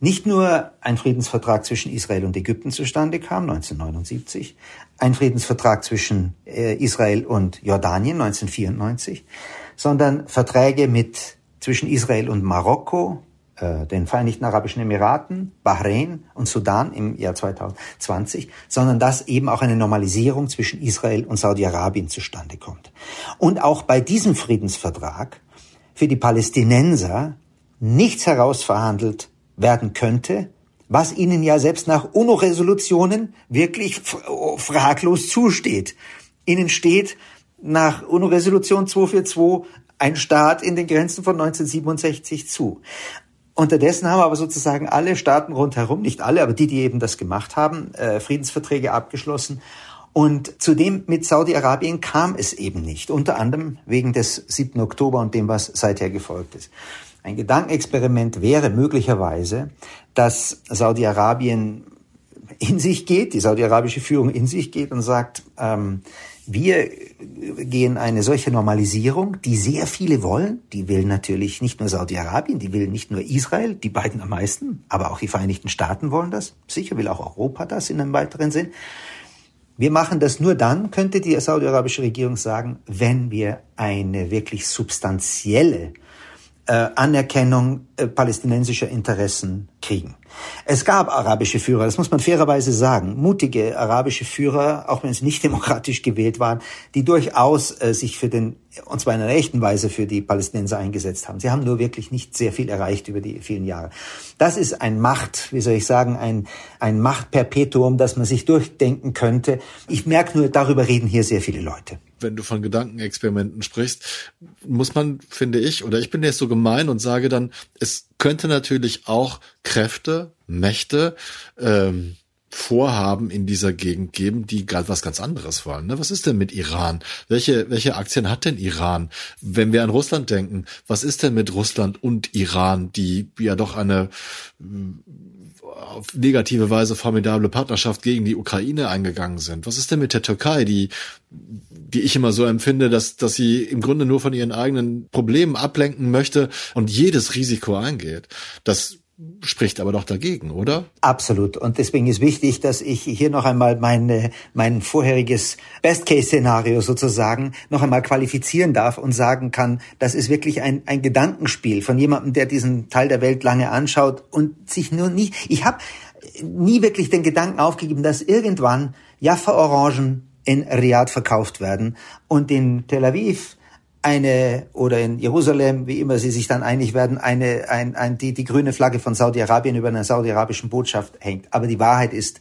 Speaker 3: nicht nur ein Friedensvertrag zwischen Israel und Ägypten zustande kam, 1979, ein Friedensvertrag zwischen äh, Israel und Jordanien 1994, sondern Verträge mit zwischen Israel und Marokko, äh, den Vereinigten Arabischen Emiraten, Bahrain und Sudan im Jahr 2020, sondern dass eben auch eine Normalisierung zwischen Israel und Saudi-Arabien zustande kommt. Und auch bei diesem Friedensvertrag für die Palästinenser nichts herausverhandelt werden könnte, was ihnen ja selbst nach UNO-Resolutionen wirklich fraglos zusteht. Ihnen steht nach UNO-Resolution 242 ein Staat in den Grenzen von 1967 zu. Unterdessen haben aber sozusagen alle Staaten rundherum, nicht alle, aber die, die eben das gemacht haben, äh, Friedensverträge abgeschlossen. Und zudem mit Saudi-Arabien kam es eben nicht, unter anderem wegen des 7. Oktober und dem, was seither gefolgt ist. Ein Gedankenexperiment wäre möglicherweise, dass Saudi-Arabien in sich geht, die saudi-arabische Führung in sich geht und sagt, ähm, wir gehen eine solche Normalisierung, die sehr viele wollen. Die will natürlich nicht nur Saudi-Arabien, die will nicht nur Israel, die beiden am meisten, aber auch die Vereinigten Staaten wollen das. Sicher will auch Europa das in einem weiteren Sinn. Wir machen das nur dann, könnte die saudi-arabische Regierung sagen, wenn wir eine wirklich substanzielle Anerkennung äh, palästinensischer Interessen kriegen. Es gab arabische Führer, das muss man fairerweise sagen, mutige arabische Führer, auch wenn sie nicht demokratisch gewählt waren, die durchaus äh, sich für den, und zwar in einer echten Weise für die Palästinenser eingesetzt haben. Sie haben nur wirklich nicht sehr viel erreicht über die vielen Jahre. Das ist ein Macht, wie soll ich sagen, ein, ein Machtperpetuum, das man sich durchdenken könnte. Ich merke nur, darüber reden hier sehr viele Leute
Speaker 2: wenn du von Gedankenexperimenten sprichst, muss man, finde ich, oder ich bin jetzt so gemein und sage dann, es könnte natürlich auch Kräfte, Mächte, ähm, Vorhaben in dieser Gegend geben, die gerade was ganz anderes wollen. Ne? Was ist denn mit Iran? Welche, welche Aktien hat denn Iran? Wenn wir an Russland denken, was ist denn mit Russland und Iran, die ja doch eine auf negative Weise formidable Partnerschaft gegen die Ukraine eingegangen sind. Was ist denn mit der Türkei, die, die ich immer so empfinde, dass, dass sie im Grunde nur von ihren eigenen Problemen ablenken möchte und jedes Risiko eingeht? Das spricht aber doch dagegen, oder?
Speaker 3: Absolut. Und deswegen ist wichtig, dass ich hier noch einmal meine, mein vorheriges Best-Case-Szenario sozusagen noch einmal qualifizieren darf und sagen kann, das ist wirklich ein, ein Gedankenspiel von jemandem, der diesen Teil der Welt lange anschaut und sich nur nicht, ich habe nie wirklich den Gedanken aufgegeben, dass irgendwann Jaffa-Orangen in Riyadh verkauft werden und in Tel Aviv eine oder in Jerusalem, wie immer sie sich dann einig werden, eine, ein, ein, die, die grüne Flagge von Saudi-Arabien über einer saudi-arabischen Botschaft hängt. Aber die Wahrheit ist,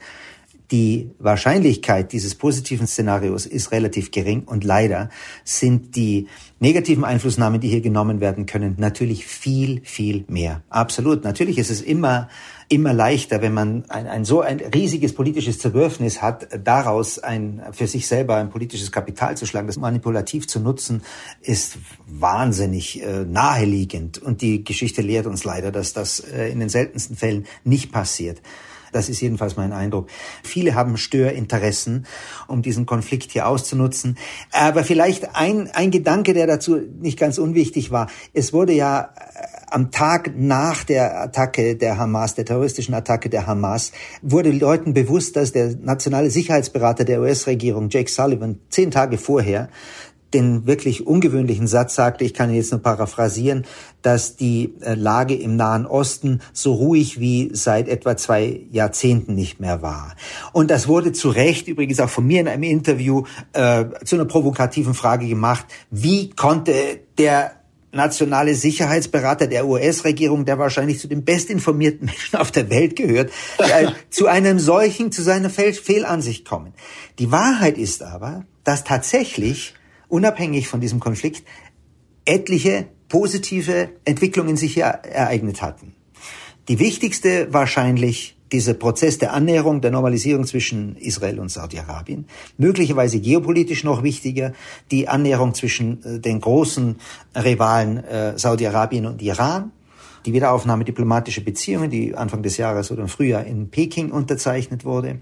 Speaker 3: die Wahrscheinlichkeit dieses positiven Szenarios ist relativ gering und leider sind die negativen Einflussnahmen, die hier genommen werden können, natürlich viel, viel mehr. Absolut. Natürlich ist es immer immer leichter, wenn man ein, ein so ein riesiges politisches Zerwürfnis hat, daraus ein für sich selber ein politisches Kapital zu schlagen, das manipulativ zu nutzen, ist wahnsinnig äh, naheliegend. Und die Geschichte lehrt uns leider, dass das äh, in den seltensten Fällen nicht passiert. Das ist jedenfalls mein Eindruck. Viele haben Störinteressen, um diesen Konflikt hier auszunutzen. Aber vielleicht ein, ein Gedanke, der dazu nicht ganz unwichtig war. Es wurde ja äh, am Tag nach der Attacke der Hamas, der terroristischen Attacke der Hamas, wurde Leuten bewusst, dass der nationale Sicherheitsberater der US-Regierung, Jake Sullivan, zehn Tage vorher den wirklich ungewöhnlichen Satz sagte, ich kann ihn jetzt nur paraphrasieren, dass die äh, Lage im Nahen Osten so ruhig wie seit etwa zwei Jahrzehnten nicht mehr war. Und das wurde zu Recht, übrigens auch von mir in einem Interview, äh, zu einer provokativen Frage gemacht, wie konnte der nationale Sicherheitsberater der US-Regierung, der wahrscheinlich zu den bestinformierten Menschen auf der Welt gehört, äh, zu einem solchen, zu seiner Fehl Fehlansicht kommen. Die Wahrheit ist aber, dass tatsächlich, unabhängig von diesem Konflikt, etliche positive Entwicklungen sich hier ereignet hatten. Die wichtigste wahrscheinlich dieser Prozess der Annäherung, der Normalisierung zwischen Israel und Saudi-Arabien. Möglicherweise geopolitisch noch wichtiger, die Annäherung zwischen äh, den großen Rivalen äh, Saudi-Arabien und Iran. Die Wiederaufnahme diplomatischer Beziehungen, die Anfang des Jahres oder im Frühjahr in Peking unterzeichnet wurde.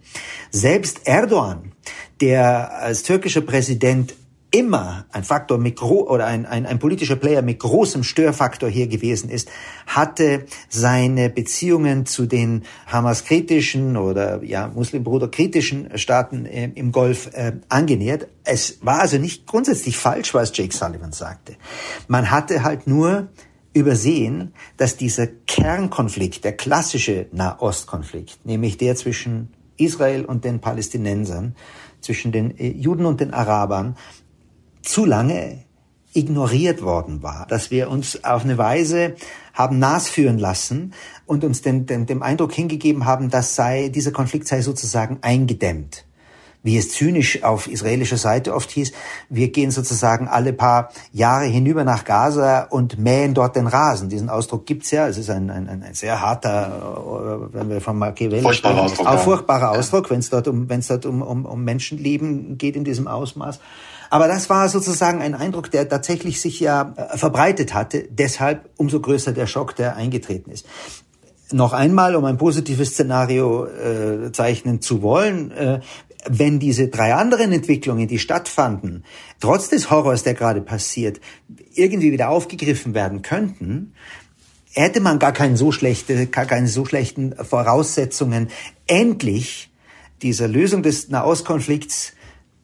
Speaker 3: Selbst Erdogan, der als türkischer Präsident immer ein Faktor mit oder ein, ein, ein politischer Player mit großem Störfaktor hier gewesen ist, hatte seine Beziehungen zu den Hamas-kritischen oder ja Muslimbruder-kritischen Staaten äh, im Golf äh, angenähert. Es war also nicht grundsätzlich falsch, was Jake Sullivan sagte. Man hatte halt nur übersehen, dass dieser Kernkonflikt, der klassische Nahostkonflikt, nämlich der zwischen Israel und den Palästinensern, zwischen den äh, Juden und den Arabern, zu lange ignoriert worden war, dass wir uns auf eine Weise haben nasführen lassen und uns den, den, dem Eindruck hingegeben haben, dass sei, dieser Konflikt sei sozusagen eingedämmt. Wie es zynisch auf israelischer Seite oft hieß, wir gehen sozusagen alle paar Jahre hinüber nach Gaza und mähen dort den Rasen. Diesen Ausdruck gibt's ja. Es ist ein, ein, ein sehr harter, wenn wir von Machiavelli
Speaker 2: furchtbarer
Speaker 3: sprechen, auch furchtbarer Ausdruck, wenn es dort um, wenn es dort um, um, um Menschenleben geht in diesem Ausmaß. Aber das war sozusagen ein Eindruck, der tatsächlich sich ja äh, verbreitet hatte. Deshalb umso größer der Schock, der eingetreten ist. Noch einmal, um ein positives Szenario äh, zeichnen zu wollen, äh, wenn diese drei anderen Entwicklungen, die stattfanden, trotz des Horrors, der gerade passiert, irgendwie wieder aufgegriffen werden könnten, hätte man gar keine so schlechte, gar keine so schlechten Voraussetzungen, endlich dieser Lösung des Nahostkonflikts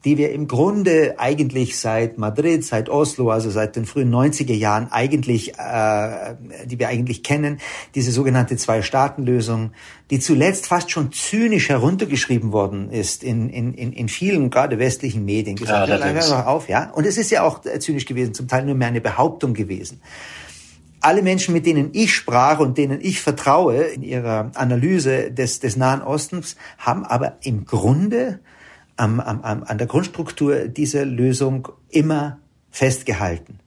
Speaker 3: die wir im Grunde eigentlich seit Madrid, seit Oslo, also seit den frühen 90er Jahren eigentlich, äh, die wir eigentlich kennen, diese sogenannte Zwei-Staaten-Lösung, die zuletzt fast schon zynisch heruntergeschrieben worden ist in, in, in, in vielen, gerade westlichen Medien. Gesagt, ja, ja, hör auf, ja. Und es ist ja auch zynisch gewesen, zum Teil nur mehr eine Behauptung gewesen alle Menschen, mit denen ich sprach und denen ich vertraue in ihrer Analyse des, des Nahen Ostens, haben aber im Grunde am, am, am, an der Grundstruktur dieser Lösung immer festgehalten.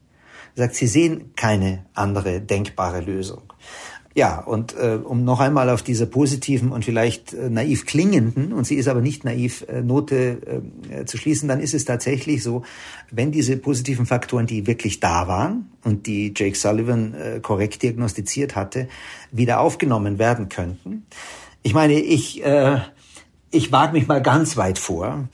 Speaker 3: Sagt, sie sehen keine andere denkbare Lösung. Ja, und äh, um noch einmal auf dieser positiven und vielleicht äh, naiv klingenden, und sie ist aber nicht naiv, äh, Note äh, zu schließen, dann ist es tatsächlich so, wenn diese positiven Faktoren, die wirklich da waren und die Jake Sullivan äh, korrekt diagnostiziert hatte, wieder aufgenommen werden könnten. Ich meine, ich äh, ich wage mich mal ganz weit vor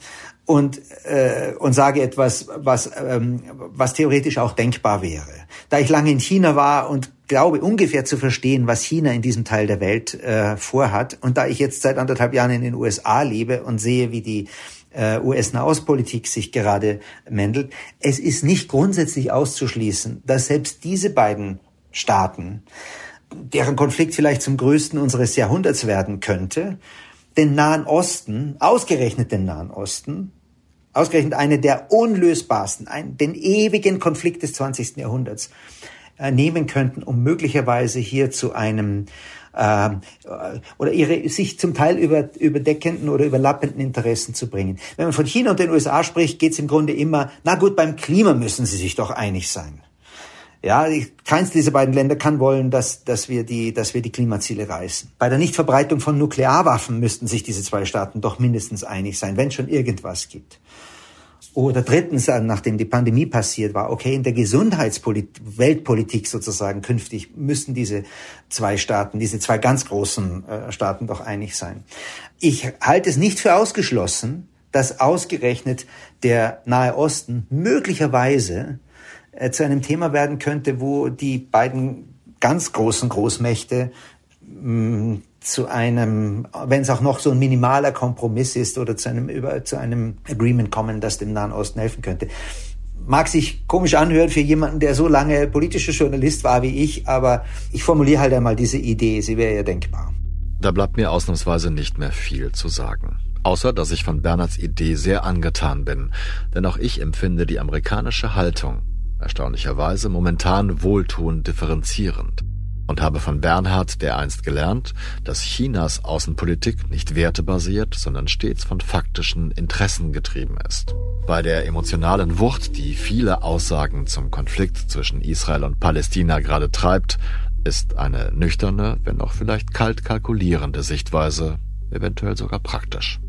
Speaker 3: und, äh, und sage etwas, was, ähm, was theoretisch auch denkbar wäre. Da ich lange in China war und glaube ungefähr zu verstehen, was China in diesem Teil der Welt äh, vorhat, und da ich jetzt seit anderthalb Jahren in den USA lebe und sehe, wie die äh, US-Nahostpolitik sich gerade mändelt, es ist nicht grundsätzlich auszuschließen, dass selbst diese beiden Staaten, deren Konflikt vielleicht zum größten unseres Jahrhunderts werden könnte, den Nahen Osten, ausgerechnet den Nahen Osten, ausgerechnet eine der unlösbarsten, ein, den ewigen Konflikt des 20. Jahrhunderts äh, nehmen könnten, um möglicherweise hier zu einem äh, oder ihre sich zum Teil über, überdeckenden oder überlappenden Interessen zu bringen. Wenn man von China und den USA spricht, geht es im Grunde immer, na gut, beim Klima müssen sie sich doch einig sein. Ja, keins dieser beiden Länder kann wollen, dass, dass, wir die, dass wir die Klimaziele reißen. Bei der Nichtverbreitung von Nuklearwaffen müssten sich diese zwei Staaten doch mindestens einig sein, wenn schon irgendwas gibt. Oder drittens, äh, nachdem die Pandemie passiert war, okay, in der Gesundheitspolitik, Weltpolitik sozusagen künftig müssten diese zwei Staaten, diese zwei ganz großen äh, Staaten doch einig sein. Ich halte es nicht für ausgeschlossen, dass ausgerechnet der Nahe Osten möglicherweise äh, zu einem Thema werden könnte, wo die beiden ganz großen Großmächte mm, zu einem, wenn es auch noch so ein minimaler Kompromiss ist oder zu einem über zu einem Agreement kommen, das dem Nahen Osten helfen könnte. Mag sich komisch anhören für jemanden, der so lange politischer Journalist war wie ich, aber ich formuliere halt einmal diese Idee, sie wäre ja denkbar.
Speaker 2: Da bleibt mir ausnahmsweise nicht mehr viel zu sagen. Außer, dass ich von Bernhards Idee sehr angetan bin, denn auch ich empfinde die amerikanische Haltung erstaunlicherweise momentan wohltuend differenzierend und habe von Bernhard dereinst gelernt, dass Chinas Außenpolitik nicht wertebasiert, sondern stets von faktischen Interessen getrieben ist. Bei der emotionalen Wucht, die viele Aussagen zum Konflikt zwischen Israel und Palästina gerade treibt, Ist eine nüchterne, wenn auch vielleicht kalt kalkulierende Sichtweise, eventuell sogar praktisch.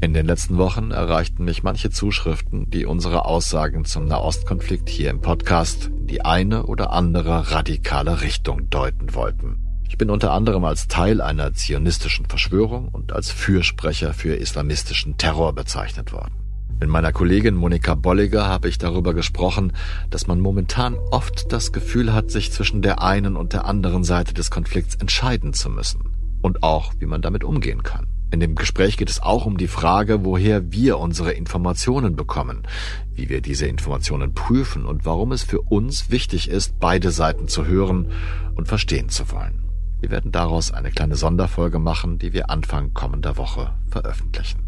Speaker 2: In den letzten Wochen erreichten mich manche Zuschriften, die unsere Aussagen zum Nahostkonflikt hier im Podcast in die eine oder andere radikale Richtung deuten wollten. Ich bin unter anderem als Teil einer zionistischen Verschwörung und als Fürsprecher für islamistischen Terror bezeichnet worden. Mit meiner Kollegin Monika Bolliger habe ich darüber gesprochen, dass man momentan oft das Gefühl hat, sich zwischen der einen und der anderen Seite des Konflikts entscheiden zu müssen. Und auch, wie man damit umgehen kann. In dem Gespräch geht es auch um die Frage, woher wir unsere Informationen bekommen, wie wir diese Informationen prüfen und warum es für uns wichtig ist, beide Seiten zu hören und verstehen zu wollen. Wir werden daraus eine kleine Sonderfolge machen, die wir Anfang kommender Woche veröffentlichen.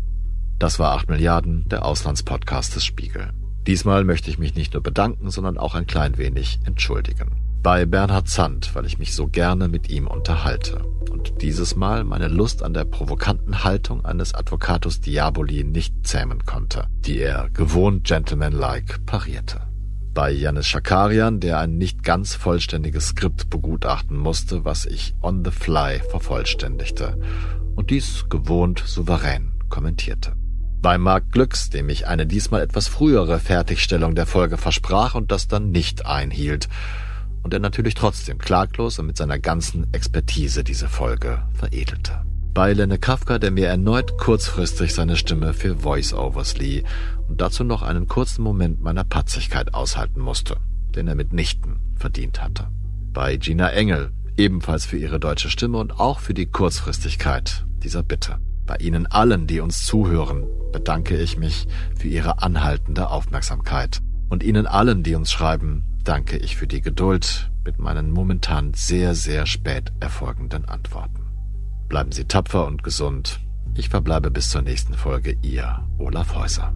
Speaker 2: Das war 8 Milliarden, der Auslandspodcast des Spiegel. Diesmal möchte ich mich nicht nur bedanken, sondern auch ein klein wenig entschuldigen bei Bernhard Zandt, weil ich mich so gerne mit ihm unterhalte und dieses Mal meine Lust an der provokanten Haltung eines Advocatus Diaboli nicht zähmen konnte, die er gewohnt gentlemanlike parierte. Bei Janis Schakarian, der ein nicht ganz vollständiges Skript begutachten musste, was ich on the fly vervollständigte und dies gewohnt souverän kommentierte. Bei Mark Glücks, dem ich eine diesmal etwas frühere Fertigstellung der Folge versprach und das dann nicht einhielt, und er natürlich trotzdem klaglos und mit seiner ganzen Expertise diese Folge veredelte. Bei Lenne Kafka, der mir erneut kurzfristig seine Stimme für Voice-Overs lieh und dazu noch einen kurzen Moment meiner Patzigkeit aushalten musste, den er mitnichten verdient hatte. Bei Gina Engel, ebenfalls für ihre deutsche Stimme und auch für die Kurzfristigkeit dieser Bitte. Bei Ihnen allen, die uns zuhören, bedanke ich mich für Ihre anhaltende Aufmerksamkeit. Und Ihnen allen, die uns schreiben, danke ich für die Geduld mit meinen momentan sehr, sehr spät erfolgenden Antworten. Bleiben Sie tapfer und gesund. Ich verbleibe bis zur nächsten Folge, Ihr Olaf Häuser.